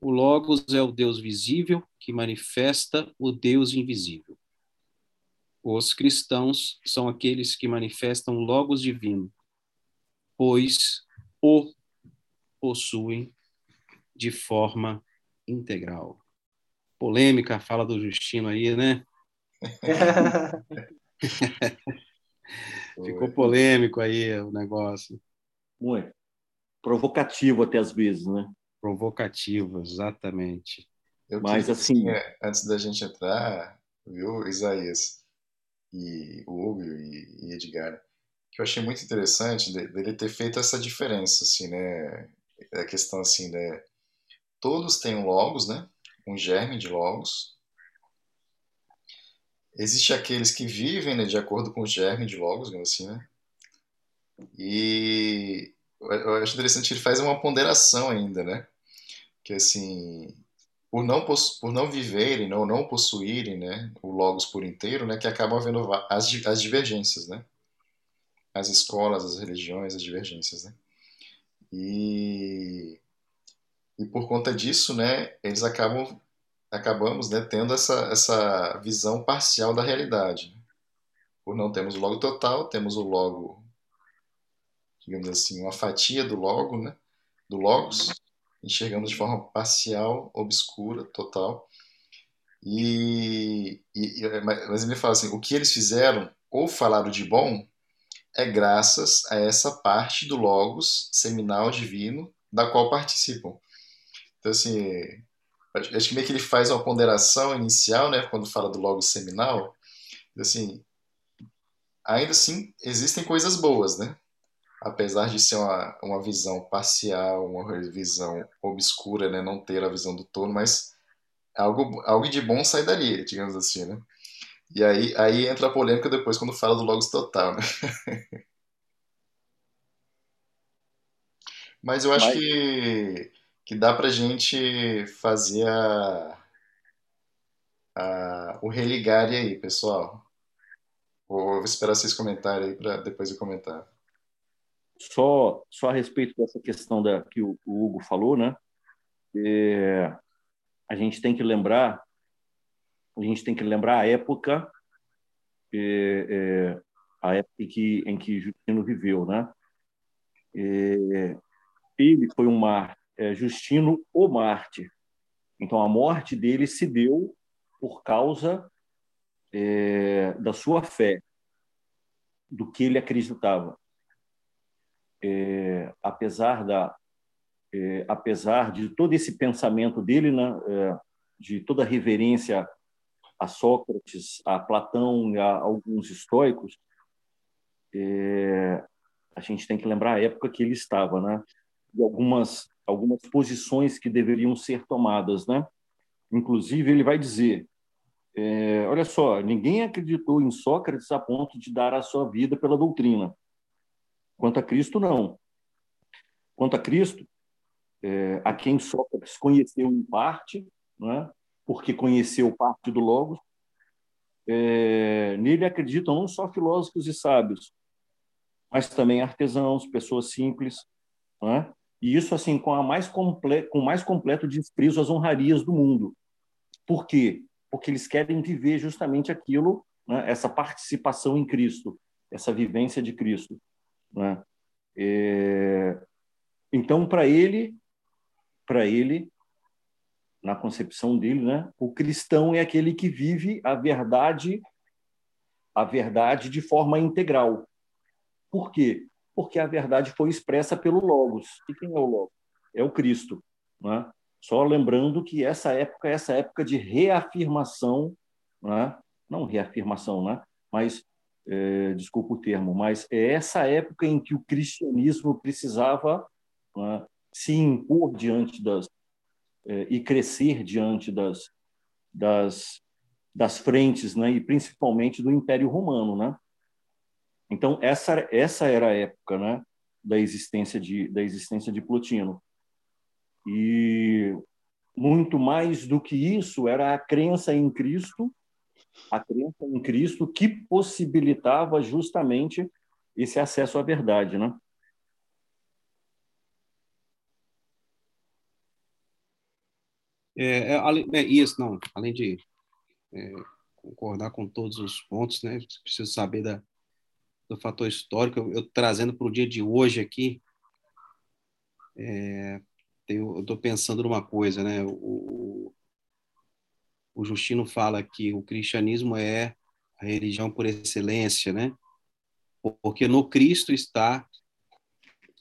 O Logos é o Deus visível que manifesta o Deus invisível. Os cristãos são aqueles que manifestam o Logos divino, pois o possuem de forma integral polêmica a fala do Justino aí, né? Ficou polêmico aí o negócio. Muito. Provocativo até às vezes, né? Provocativo, exatamente. Eu Mas assim, antes da gente entrar, viu, Isaías e o Hugo e, Edgar, que eu achei muito interessante dele ter feito essa diferença, assim, né? A questão assim, né? Todos têm logos, né? um germe de logos. Existem aqueles que vivem né, de acordo com o germe de logos, assim, né? E eu acho interessante que ele faz uma ponderação ainda, né? Que assim, por não, por não viverem ou não possuírem né, o logos por inteiro, né, que acabam havendo as, as divergências, né? As escolas, as religiões, as divergências, né? E e por conta disso, né, eles acabam acabamos né, tendo essa, essa visão parcial da realidade. Por não termos o logo total, temos o logo, digamos assim, uma fatia do logo, né, do logos, enxergamos de forma parcial, obscura, total. E, e, mas ele fala assim, o que eles fizeram ou falaram de bom é graças a essa parte do logos seminal divino da qual participam. Então, assim, acho que meio que ele faz uma ponderação inicial, né, quando fala do logo seminal, assim, ainda assim, existem coisas boas, né? Apesar de ser uma, uma visão parcial, uma visão obscura, né, não ter a visão do todo, mas algo, algo de bom sai dali, digamos assim, né? E aí, aí entra a polêmica depois quando fala do logos total, né? Mas eu acho mas... que que dá para a gente fazer a, a, o religare aí, pessoal. Vou esperar vocês comentarem aí para depois eu comentar. Só, só a respeito dessa questão da, que o, o Hugo falou, né? É, a gente tem que lembrar, a gente tem que lembrar a época, é, é, a época em que, em que Justino viveu, né? É, ele foi um mártir é, Justino o Mártir. Então, a morte dele se deu por causa é, da sua fé, do que ele acreditava. É, apesar da é, apesar de todo esse pensamento dele, né, é, de toda a reverência a Sócrates, a Platão, a alguns estoicos, é, a gente tem que lembrar a época que ele estava, né? E algumas algumas posições que deveriam ser tomadas, né? Inclusive ele vai dizer, é, olha só, ninguém acreditou em Sócrates a ponto de dar a sua vida pela doutrina. Quanto a Cristo, não. Quanto a Cristo, é, a quem Sócrates conheceu em parte, né? porque conheceu parte do Logos, é, nele acreditam não só filósofos e sábios, mas também artesãos, pessoas simples, né? e isso assim com a mais comple com o mais completo desprezo às honrarias do mundo. Por quê? Porque eles querem viver justamente aquilo, né? essa participação em Cristo, essa vivência de Cristo. Né? É... Então, para ele, para ele, na concepção dele, né, o cristão é aquele que vive a verdade, a verdade de forma integral. Por quê? Porque a verdade foi expressa pelo Logos. E quem é o Logos? É o Cristo. Né? Só lembrando que essa época é essa época de reafirmação, né? não reafirmação, né? mas é, desculpa o termo, mas é essa época em que o cristianismo precisava né, se impor diante das, é, e crescer diante das, das, das frentes, né? e principalmente do Império Romano. Né? Então, essa, essa era a época né? da, existência de, da existência de Plotino. E muito mais do que isso era a crença em Cristo, a crença em Cristo que possibilitava justamente esse acesso à verdade, né? É, é, é, isso, não. Além de é, concordar com todos os pontos, né? Preciso saber da, do fator histórico. Eu, eu trazendo para o dia de hoje aqui, é, tenho, eu estou pensando numa coisa, né? O, o Justino fala que o cristianismo é a religião por excelência, né? Porque no Cristo está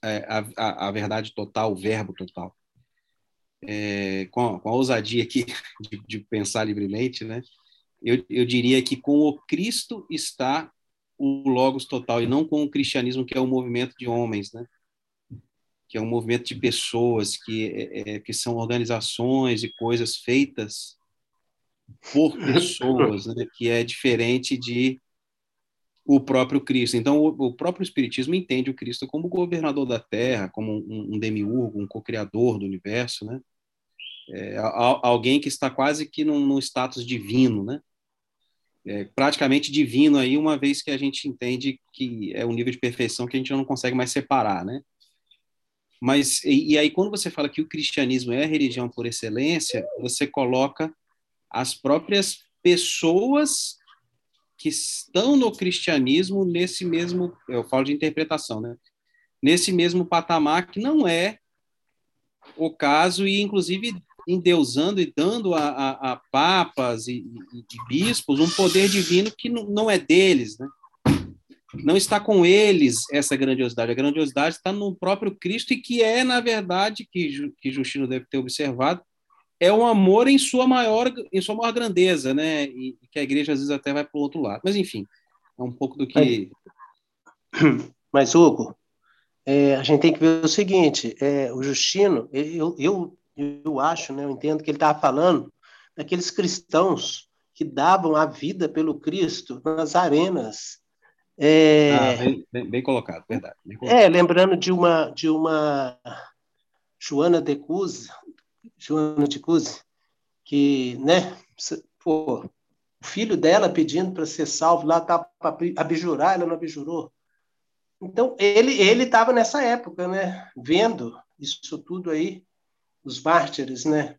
é, a, a, a verdade total, o verbo total é, com, com, a, ousadia aqui de, de, pensar livremente, né? Eu, eu diria que com o Cristo está o Logos total e não com o cristianismo que é um movimento de homens, né? Que é um movimento de pessoas que é, é que são organizações e coisas feitas por pessoas, né? Que é diferente de o próprio Cristo. Então, o, o, próprio Espiritismo entende o Cristo como governador da Terra, como um, um demiurgo, um co-criador do universo, né? é, alguém que está quase que num, num status divino, né? É, praticamente divino aí, uma vez que a gente entende que é um nível de perfeição que a gente não consegue mais separar, né? Mas, e, e aí, quando você fala que o cristianismo é a religião por excelência, você coloca as próprias pessoas que estão no cristianismo nesse mesmo, eu falo de interpretação, né? Nesse mesmo patamar que não é o caso e inclusive endeusando e dando a, a, a papas e, e, bispos um poder divino que não, não é deles, né? Não está com eles essa grandiosidade. A grandiosidade está no próprio Cristo e que é, na verdade, que, que Justino deve ter observado, é um amor em sua maior, em sua maior grandeza, né? E, que a igreja às vezes até vai para o outro lado. Mas, enfim, é um pouco do que. Mas, Hugo, é, a gente tem que ver o seguinte: é, o Justino, eu, eu eu acho, né, eu entendo que ele estava falando daqueles cristãos que davam a vida pelo Cristo nas arenas. É, ah, bem, bem, bem, colocado, verdade. Bem colocado. É, lembrando de uma de uma Joana de Cuse, Joana de Cuse, que, né, pô, o filho dela pedindo para ser salvo lá, tá para abjurar, ela não abjurou. Então, ele ele estava nessa época, né, vendo isso tudo aí os mártires, né?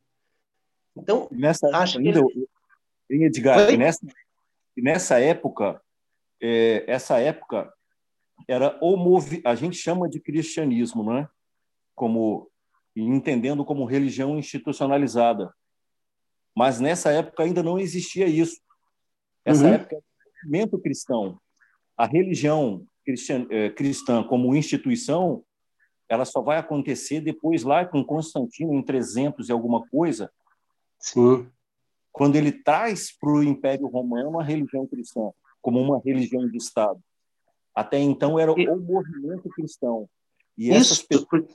Então, nessa, acho ainda, que... Edgar, nessa, nessa época, é, essa época era o movi... a gente chama de cristianismo, não é? Como entendendo como religião institucionalizada. Mas nessa época ainda não existia isso. Essa uhum. época o movimento cristão, a religião cristã, é, cristã como instituição ela só vai acontecer depois lá com Constantino em 300 e alguma coisa. Sim. Quando ele traz para o Império Romano a religião cristã como uma religião de Estado. Até então era o movimento cristão. E Isso, pessoas...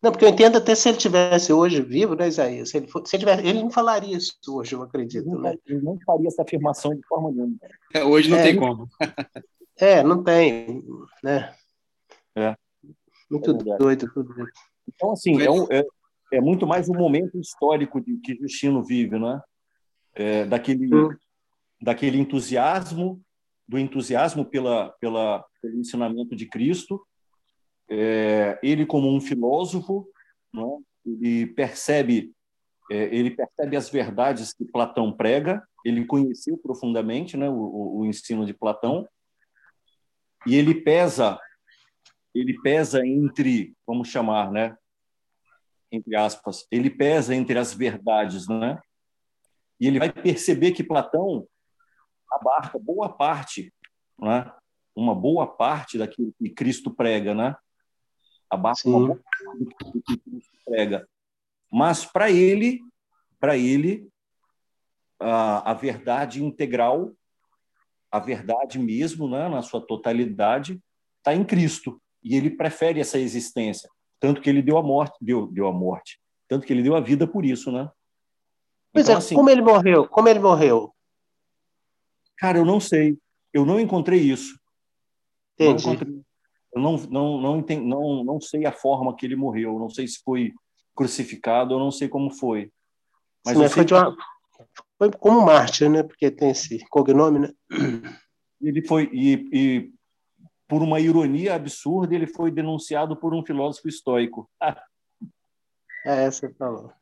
Não, porque eu entendo até se ele tivesse hoje vivo, né, Isaías? Se ele, for, se ele, tivesse, ele não falaria isso hoje, eu acredito. Ele não, né? ele não faria essa afirmação de forma nenhuma. É, hoje não é, tem como. É, não tem, né? É. Muito é doido tudo. Então, assim, é, um, é, é, muito mais um momento histórico de, que Justino vive, né? É, daquele, hum. daquele entusiasmo, do entusiasmo pela, pela, pelo ensinamento de Cristo, é, ele como um filósofo, né? ele percebe é, ele percebe as verdades que Platão prega, ele conheceu profundamente né, o, o ensino de Platão, e ele pesa ele pesa entre, vamos chamar, né, entre aspas, ele pesa entre as verdades, né? E ele vai perceber que Platão abarca boa parte, né? Uma boa parte daquilo que Cristo prega, né? Abarca uma boa do que Cristo prega. Mas para ele, para ele, a, a verdade integral, a verdade mesmo, né, na sua totalidade, está em Cristo e ele prefere essa existência, tanto que ele deu a morte, deu, deu a morte, tanto que ele deu a vida por isso, né? Pois então, é, assim, como ele morreu? Como ele morreu? Cara, eu não sei. Eu não encontrei isso. Entendi. Não encontrei. Eu não, não, não, entendi, não, não sei a forma que ele morreu. Não sei se foi crucificado, eu não sei como foi. Mas Sim, foi, uma... foi como mártir, né? Porque tem esse cognome, né? Ele foi e, e por uma ironia absurda, ele foi denunciado por um filósofo estoico. é, você falou.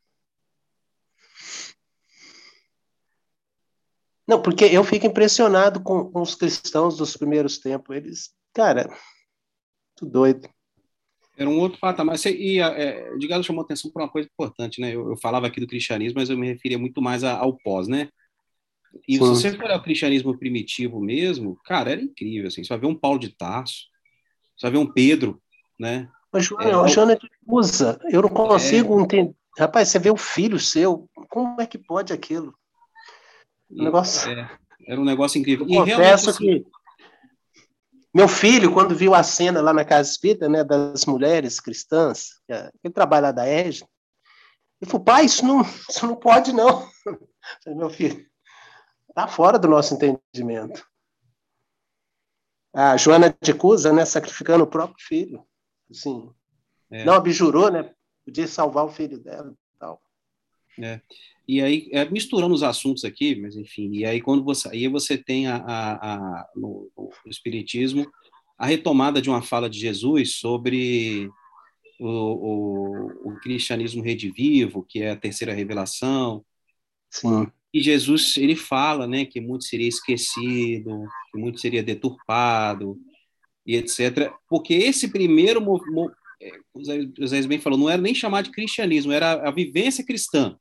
Não, porque eu fico impressionado com, com, os cristãos dos primeiros tempos. Eles, cara, tudo doido. Era um outro patamar. Mas, e é, o Digado chamou atenção para uma coisa importante, né? Eu, eu, falava aqui do cristianismo, mas eu me referia muito mais ao pós, né? E Sim. se você for olhar o cristianismo primitivo mesmo, cara, era incrível, assim. Você vai ver um Paulo de Tarso, você vai ver um Pedro, né? Mas, Joana, é, o Joana usa. Eu não consigo é... entender. Rapaz, você vê o filho seu, como é que pode aquilo? Um negócio... É, era um negócio incrível. Eu e confesso assim... meu filho, quando viu a cena lá na Casa Espírita, né, das mulheres cristãs, ele trabalha lá da EGE, ele falou, pai, isso não, isso não pode, não. Meu filho, Está fora do nosso entendimento. A Joana de Cusa, né, sacrificando o próprio filho. Assim, é. Não abjurou, né? Podia salvar o filho dela e tal. É. E aí, é, misturando os assuntos aqui, mas enfim, e aí quando você, aí você tem a, a, a no, no, Espiritismo a retomada de uma fala de Jesus sobre o, o, o cristianismo redivivo, que é a terceira revelação, Sim e Jesus ele fala, né, que muito seria esquecido, que muito seria deturpado e etc. Porque esse primeiro movimento, é, o Zé bem falou, não era nem chamado de cristianismo, era a vivência cristã.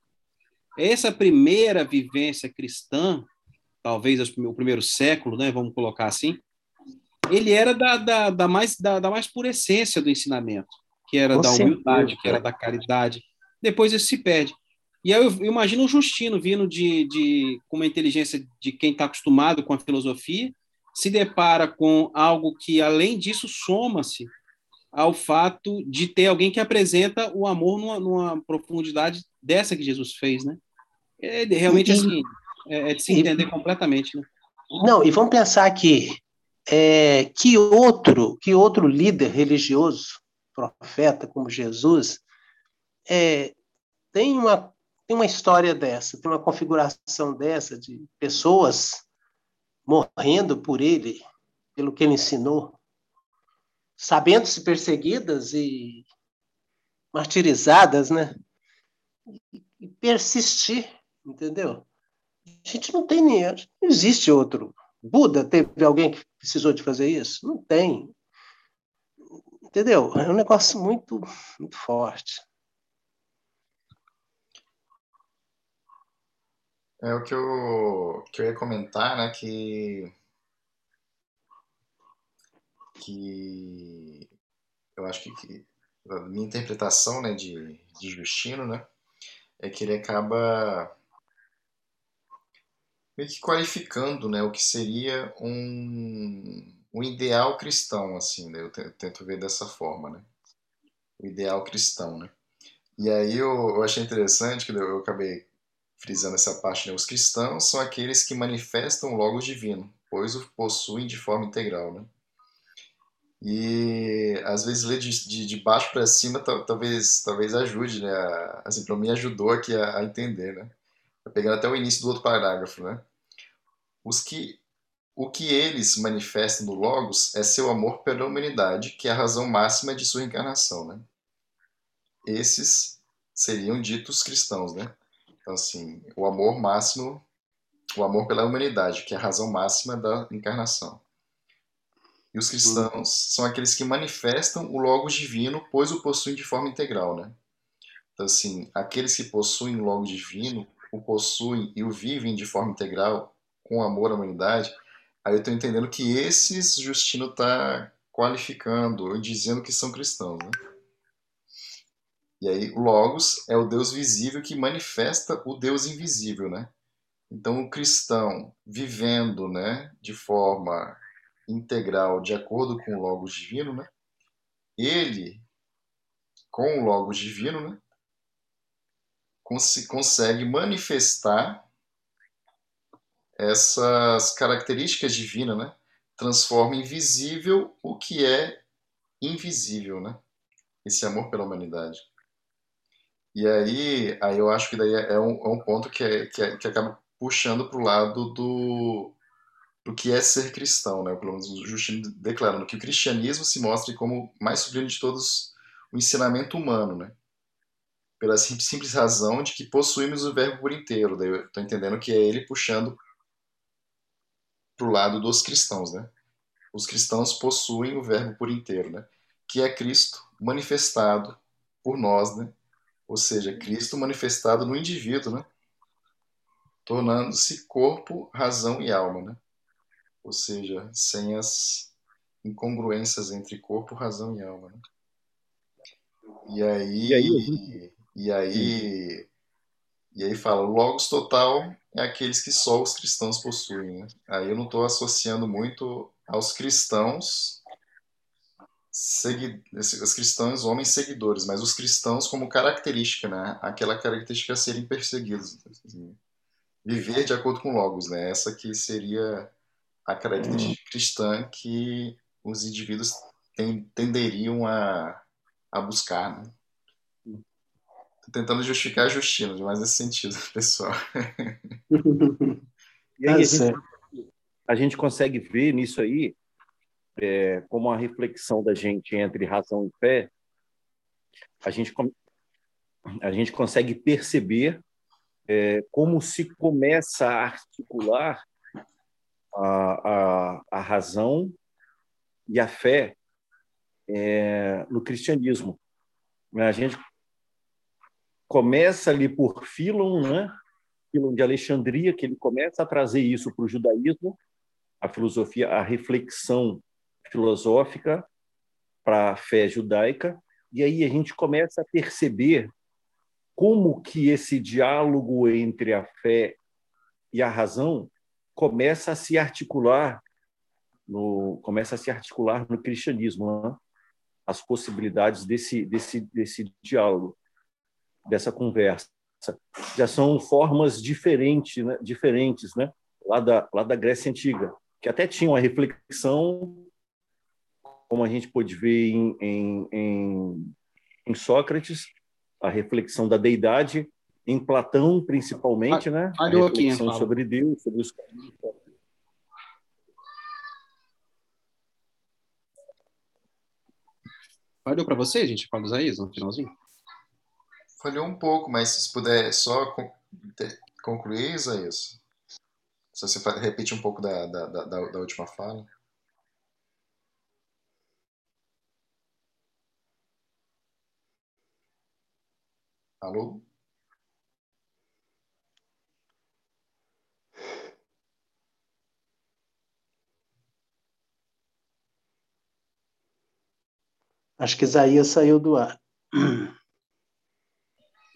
Essa primeira vivência cristã, talvez o primeiro século, né, vamos colocar assim, ele era da, da, da mais da, da, mais pura essência do ensinamento, que era Com da humildade, que era da caridade. Depois isso se perde. E aí eu imagino o Justino vindo de, de com uma inteligência de quem está acostumado com a filosofia, se depara com algo que, além disso, soma-se ao fato de ter alguém que apresenta o amor numa, numa profundidade dessa que Jesus fez, né? É realmente e, assim, é, é, de se entender e, completamente, né? Não, e vamos pensar aqui, é, que outro, que outro líder religioso, profeta como Jesus, é, tem uma tem uma história dessa, tem uma configuração dessa de pessoas morrendo por ele, pelo que ele ensinou, sabendo-se perseguidas e martirizadas, né? E persistir, entendeu? A gente não tem nem. Não existe outro. Buda teve alguém que precisou de fazer isso? Não tem. Entendeu? É um negócio muito, muito forte. É o que eu, que eu ia comentar, né? Que, que eu acho que, que a minha interpretação né, de, de Justino né, é que ele acaba meio que qualificando né, o que seria um, um ideal cristão, assim, né? eu tento ver dessa forma, né? o ideal cristão. Né? E aí eu, eu achei interessante que eu acabei frisando essa parte, né? os cristãos são aqueles que manifestam o Logos divino, pois o possuem de forma integral. Né? E às vezes ler de, de, de baixo para cima talvez, talvez ajude, né? Assim, para mim ajudou aqui a, a entender, né? Pegando até o início do outro parágrafo, né? Os que, o que eles manifestam no Logos é seu amor pela humanidade, que é a razão máxima de sua encarnação, né? Esses seriam ditos cristãos, né? Então, assim, o amor máximo, o amor pela humanidade, que é a razão máxima da encarnação. E os cristãos uhum. são aqueles que manifestam o Logos divino, pois o possuem de forma integral, né? Então, assim, aqueles que possuem o Logos divino, o possuem e o vivem de forma integral, com amor à humanidade, aí eu estou entendendo que esses Justino está qualificando ou dizendo que são cristãos, né? E aí, Logos é o Deus visível que manifesta o Deus invisível, né? Então, o cristão vivendo, né, de forma integral de acordo com o Logos divino, né? Ele, com o Logos divino, né? Cons consegue manifestar essas características divinas, né? Transforma em visível o que é invisível, né? Esse amor pela humanidade. E aí, aí eu acho que daí é um, é um ponto que, é, que, é, que acaba puxando para o lado do, do que é ser cristão, né? Pelo menos o Justino declarando que o cristianismo se mostra como mais sublime de todos o ensinamento humano, né? Pela simples razão de que possuímos o verbo por inteiro. Daí eu estou entendendo que é ele puxando para o lado dos cristãos, né? Os cristãos possuem o verbo por inteiro, né? Que é Cristo manifestado por nós, né? Ou seja, Cristo manifestado no indivíduo, né? Tornando-se corpo, razão e alma, né? ou seja, sem as incongruências entre corpo, razão e alma. Né? E aí, e aí, e aí, e aí fala, logos total é aqueles que só os cristãos possuem. Né? Aí eu não estou associando muito aos cristãos segui os cristãos, homens seguidores, mas os cristãos como característica, né? Aquela característica a serem perseguidos. Assim, viver de acordo com logos, né? Essa que seria a característica cristã que os indivíduos tenderiam a, a buscar. Né? Tô tentando justificar a Justina, mas nesse sentido, pessoal. e aí a gente, a gente consegue ver nisso aí é, como a reflexão da gente entre razão e fé, a gente, a gente consegue perceber é, como se começa a articular a, a, a razão e a fé é, no cristianismo. A gente começa ali por Filon, né? Filon de Alexandria, que ele começa a trazer isso para o judaísmo, a filosofia, a reflexão filosófica para a fé judaica, e aí a gente começa a perceber como que esse diálogo entre a fé e a razão começa a se articular no começa a se articular no cristianismo né? as possibilidades desse desse desse diálogo dessa conversa já são formas diferentes né? diferentes né lá da lá da Grécia antiga que até tinham a reflexão como a gente pode ver em, em, em, em Sócrates a reflexão da deidade em Platão, principalmente, né? Falhou aqui, sobre Deus, sobre os Falhou para você, gente, Paulo Isaías, no finalzinho? Falhou um pouco, mas se puder só concluir, Isaías. Se você repete um pouco da, da, da, da última fala. Alô? Acho que Isaías saiu do ar.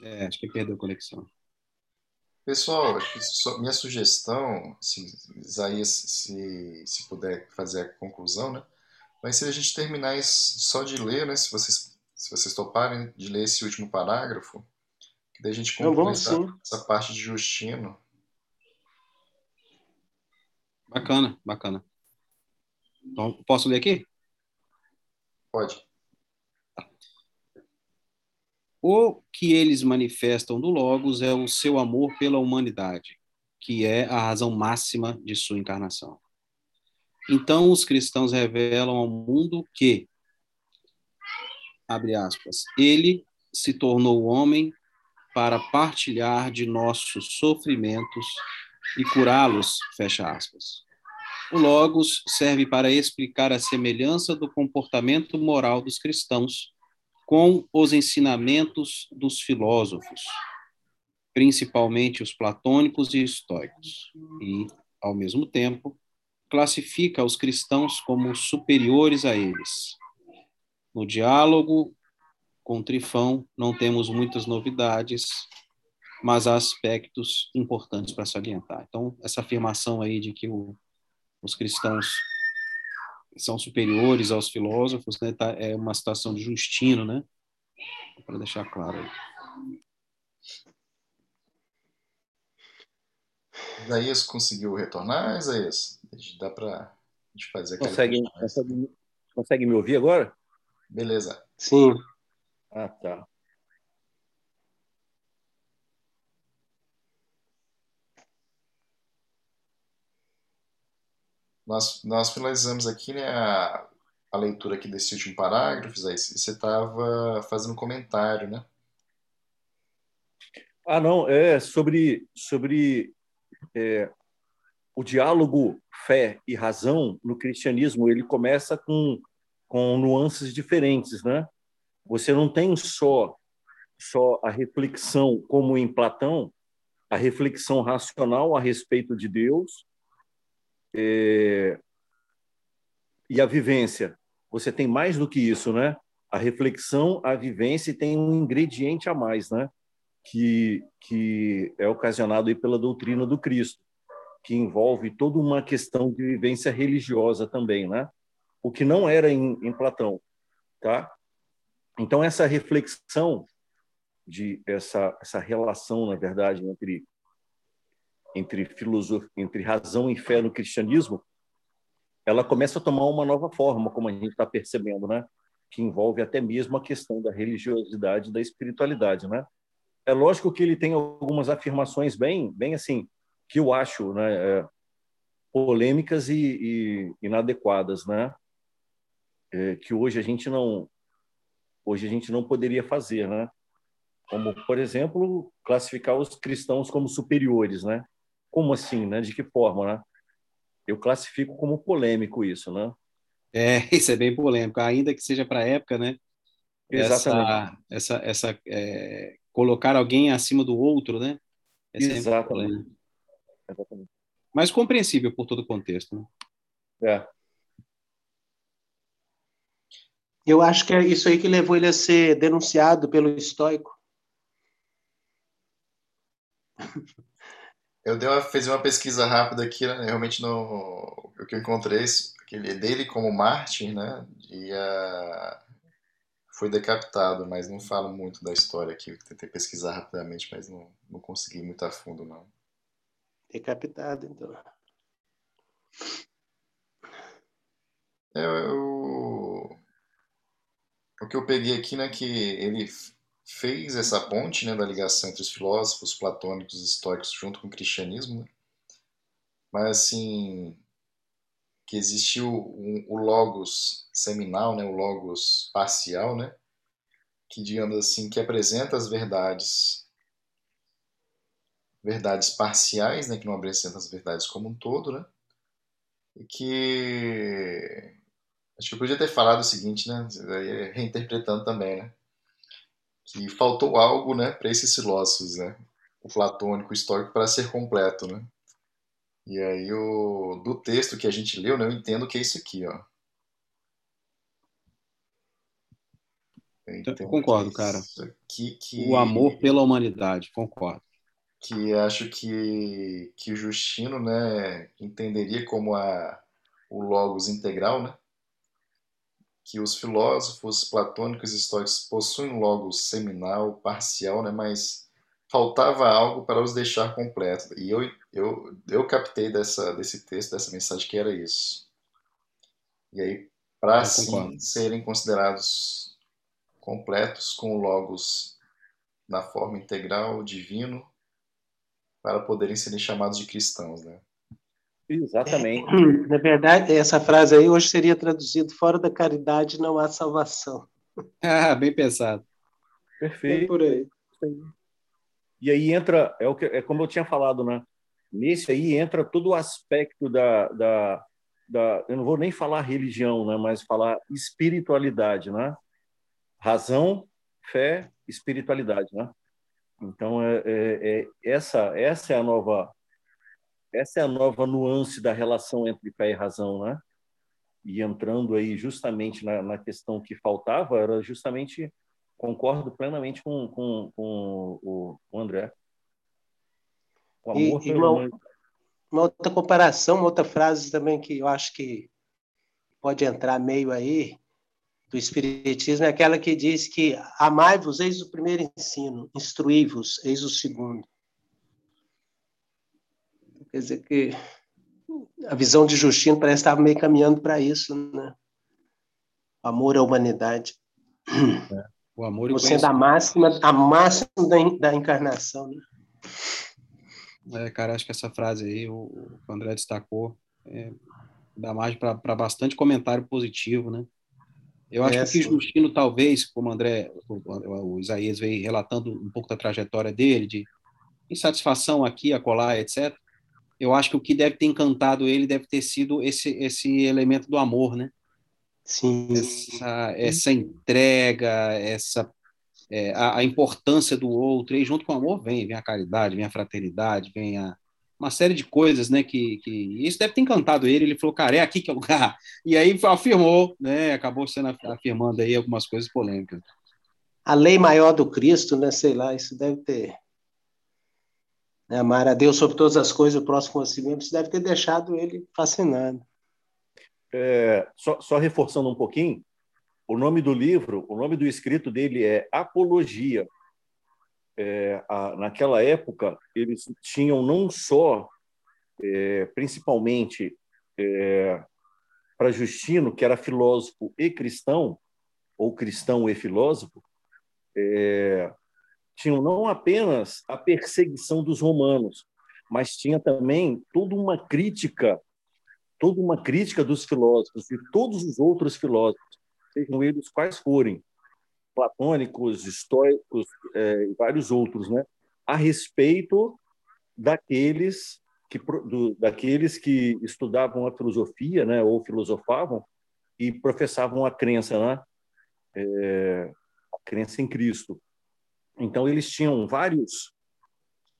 É, acho que perdeu a conexão. Pessoal, minha sugestão, se Isaías, se, se puder fazer a conclusão, né? Vai ser a gente terminar isso só de ler, né? Se vocês, se vocês toparem de ler esse último parágrafo, que daí a gente conclui essa, essa parte de Justino. Bacana, bacana. Então, posso ler aqui? Pode. O que eles manifestam do Logos é o seu amor pela humanidade, que é a razão máxima de sua encarnação. Então, os cristãos revelam ao mundo que, abre aspas, ele se tornou homem para partilhar de nossos sofrimentos e curá-los, fecha aspas. O Logos serve para explicar a semelhança do comportamento moral dos cristãos com os ensinamentos dos filósofos, principalmente os platônicos e estoicos, e, ao mesmo tempo, classifica os cristãos como superiores a eles. No diálogo com Trifão, não temos muitas novidades, mas há aspectos importantes para salientar. Então, essa afirmação aí de que o, os cristãos são superiores aos filósofos, né, tá, é uma citação de Justino, né, para deixar claro aí. Isaías conseguiu retornar, Isaías? Dá para fazer aquela consegue, consegue, consegue me ouvir agora? Beleza. Sim. Ah, tá. Nós, nós finalizamos aqui né, a, a leitura aqui desse último parágrafo, aí você estava fazendo um comentário, né? Ah, não, é sobre, sobre é, o diálogo fé e razão no cristianismo, ele começa com, com nuances diferentes, né? Você não tem só só a reflexão como em Platão, a reflexão racional a respeito de Deus, é, e a vivência. Você tem mais do que isso, né? A reflexão, a vivência tem um ingrediente a mais, né? Que, que é ocasionado aí pela doutrina do Cristo, que envolve toda uma questão de vivência religiosa também, né? O que não era em, em Platão, tá? Então essa reflexão de essa essa relação, na verdade, entre entre filosofia, entre razão e fé no cristianismo, ela começa a tomar uma nova forma, como a gente está percebendo, né? Que envolve até mesmo a questão da religiosidade, da espiritualidade, né? É lógico que ele tem algumas afirmações bem, bem assim, que eu acho, né, é, polêmicas e, e, inadequadas, né? É, que hoje a gente não, hoje a gente não poderia fazer, né? Como, por exemplo, classificar os cristãos como superiores, né? Como assim, né? De que forma, né? Eu classifico como polêmico isso, né? É, isso é bem polêmico, ainda que seja para a época, né? Exatamente. Essa, essa, essa é, colocar alguém acima do outro, né? É Exatamente. Exatamente. Mas compreensível por todo o contexto, né? É. Eu acho que é isso aí que levou ele a ser denunciado pelo estoico. Eu dei uma, fiz uma pesquisa rápida aqui, né? realmente no, o que eu encontrei, aquele dele como Martin, né? E a, foi decapitado, mas não falo muito da história aqui. Tentei pesquisar rapidamente, mas não, não consegui muito a fundo, não. Decapitado, então. É, eu, o que eu peguei aqui, né, que ele fez essa ponte né, da ligação entre os filósofos platônicos e estoicos junto com o cristianismo, né? mas assim que existiu um, o logos seminal, né, o logos parcial, né, que digamos assim que apresenta as verdades verdades parciais, né, que não apresentam as verdades como um todo, né, e que acho que eu podia ter falado o seguinte, né, reinterpretando também, né, que faltou algo, né, para esses filósofos, né, o platônico, o histórico, para ser completo, né. E aí, o, do texto que a gente leu, né, eu entendo que é isso aqui, ó. Então, concordo, cara. Que, que... O amor pela humanidade, concordo. Que acho que, que Justino né, entenderia como a, o logos integral, né? Que os filósofos platônicos e estoicos possuem um logos seminal, parcial, né? mas faltava algo para os deixar completos. E eu, eu, eu captei dessa, desse texto, dessa mensagem, que era isso. E aí, para assim serem considerados completos com o Logos na forma integral, divino, para poderem serem chamados de cristãos, né? Exatamente. É, na verdade, essa frase aí hoje seria traduzido fora da caridade não há salvação. Ah, bem pensado. Perfeito. É por aí. E aí entra, é, o que, é como eu tinha falado, né? Nesse aí entra todo o aspecto da, da, da, eu não vou nem falar religião, né? Mas falar espiritualidade, né? Razão, fé, espiritualidade, né? Então é, é, é, essa essa é a nova essa é a nova nuance da relação entre fé e razão, né? E entrando aí justamente na, na questão que faltava era justamente concordo plenamente com, com, com o, o André. O amor e, uma, uma, outra comparação, uma outra frase também que eu acho que pode entrar meio aí do Espiritismo é aquela que diz que amai-vos, eis o primeiro ensino, instruí-vos, eis o segundo. Quer dizer que a visão de Justino parece estar meio caminhando para isso, né? O amor à humanidade. É. O amor e Você é a máxima, a máxima da, da encarnação, né? É, cara, acho que essa frase aí, o, o André destacou, é, dá margem para bastante comentário positivo, né? Eu acho é, que o Justino, talvez, como o André, o, o, Isaías veio relatando um pouco da trajetória dele, de insatisfação aqui, acolá, etc. Eu acho que o que deve ter encantado ele deve ter sido esse, esse elemento do amor, né? Sim. Essa, essa entrega, essa é, a, a, importância do outro, e junto com o amor vem, vem a caridade, vem a fraternidade, vem a, uma série de coisas, né, que, que isso deve ter encantado ele, ele falou, cara, é aqui que é o lugar, e aí afirmou, né, acabou sendo afirmando aí algumas coisas polêmicas. A lei maior do Cristo, né, sei lá, isso deve ter, né, amar a Deus sobre todas as coisas, o próximo conhecimento, isso deve ter deixado ele fascinado é, só, só, reforçando um pouquinho, o nome do livro, o nome do escrito dele é Apologia. É, a, naquela época, eles tinham não só, é, principalmente, é, para Justino, que era filósofo e cristão, ou cristão e filósofo, é, tinham não apenas a perseguição dos romanos, mas tinha também toda uma crítica toda uma crítica dos filósofos e todos os outros filósofos, sejam eles quais forem, platônicos, estoicos é, e vários outros, né, a respeito daqueles que do, daqueles que estudavam a filosofia, né, ou filosofavam e professavam a crença, né, é, a crença em Cristo. Então eles tinham vários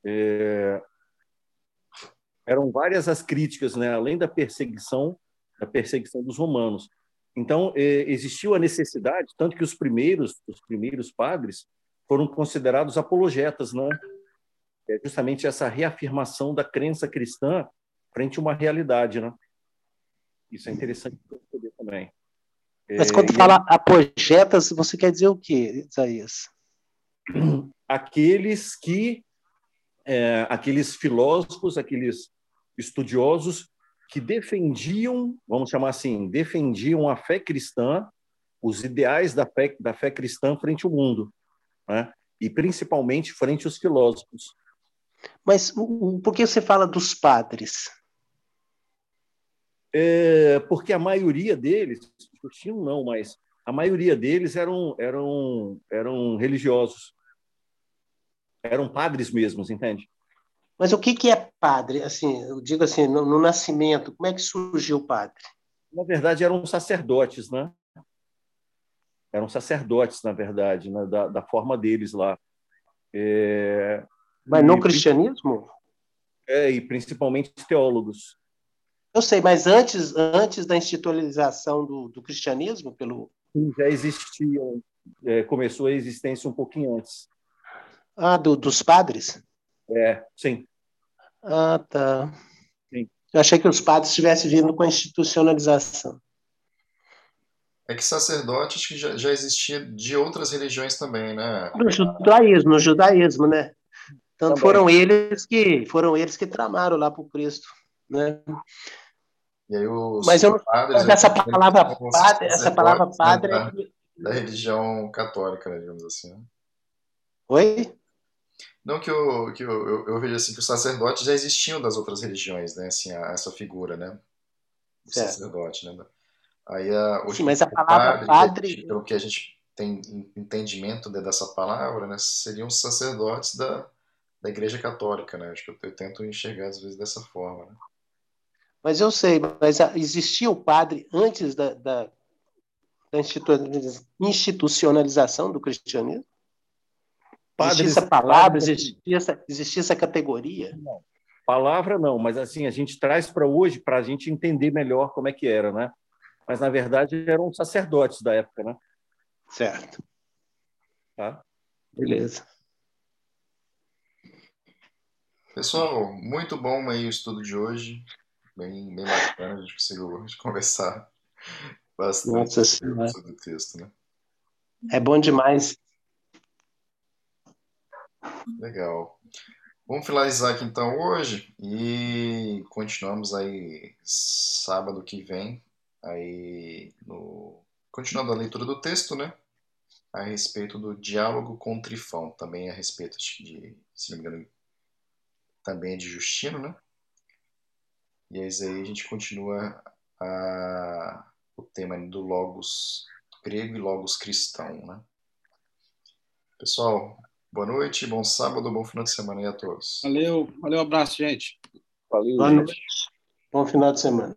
é, eram várias as críticas, né? além da perseguição, da perseguição dos romanos. Então eh, existiu a necessidade, tanto que os primeiros, os primeiros padres foram considerados apologetas, né? É justamente essa reafirmação da crença cristã frente a uma realidade, né? Isso é interessante perceber também. Mas quando é, fala e... apologetas, você quer dizer o quê, Isaías? Aqueles que é, aqueles filósofos, aqueles estudiosos que defendiam, vamos chamar assim, defendiam a fé cristã, os ideais da fé, da fé cristã frente ao mundo, né? e principalmente frente aos filósofos. Mas por que você fala dos padres? É, porque a maioria deles, Justino não, mas a maioria deles eram, eram, eram religiosos eram padres mesmos, entende? Mas o que, que é padre? Assim, eu digo assim, no, no nascimento, como é que surgiu o padre? Na verdade, eram sacerdotes, né? Eram sacerdotes, na verdade, né? da, da forma deles lá. É... Mas no e, cristianismo? É, e principalmente teólogos. Eu sei, mas antes, antes da institucionalização do, do cristianismo pelo já existiam é, começou a existência um pouquinho antes. Ah, do, dos padres? É, sim. Ah, tá. Sim. Eu achei que os padres tivessem vindo com a institucionalização. É que sacerdote acho que já, já existia de outras religiões também, né? No judaísmo, no judaísmo, né? Tanto também. foram eles que foram eles que tramaram lá para o Cristo, né? E aí os Mas eu padres, essa palavra padre, essa palavra padre da, da religião católica, né, digamos assim. Né? Oi? Não que eu, que eu, eu, eu, vejo assim que os sacerdotes já existiam das outras religiões, né? Assim, a, essa figura, né? O certo. sacerdote, né? Aí a, Sim, mas a palavra padre, padre... pelo que a gente tem entendimento dessa palavra, né? Seriam os sacerdotes da, da Igreja Católica, né? Acho que eu, eu tento enxergar às vezes dessa forma, né? Mas eu sei, mas existia o padre antes da, da, da institucionalização do cristianismo? Padres, existia essa palavra, existia essa, existia essa categoria? Não. Palavra não, mas assim, a gente traz para hoje para a gente entender melhor como é que era, né? Mas, na verdade, eram sacerdotes da época, né? Certo. Tá? Beleza. Pessoal, muito bom aí o estudo de hoje. Bem, bem bacana, a gente conseguiu conversar bastante sobre o texto, né? É bom demais. Legal. Vamos finalizar aqui então hoje e continuamos aí sábado que vem, aí no continuando a leitura do texto, né? A respeito do diálogo com Trifão, também a respeito de, se não me engano, também é de Justino, né? E aí a gente continua a, o tema do logos grego e logos cristão, né? Pessoal, Boa noite, bom sábado, bom final de semana aí a todos. Valeu, valeu, abraço, gente. Valeu, Boa noite. Bom final de semana.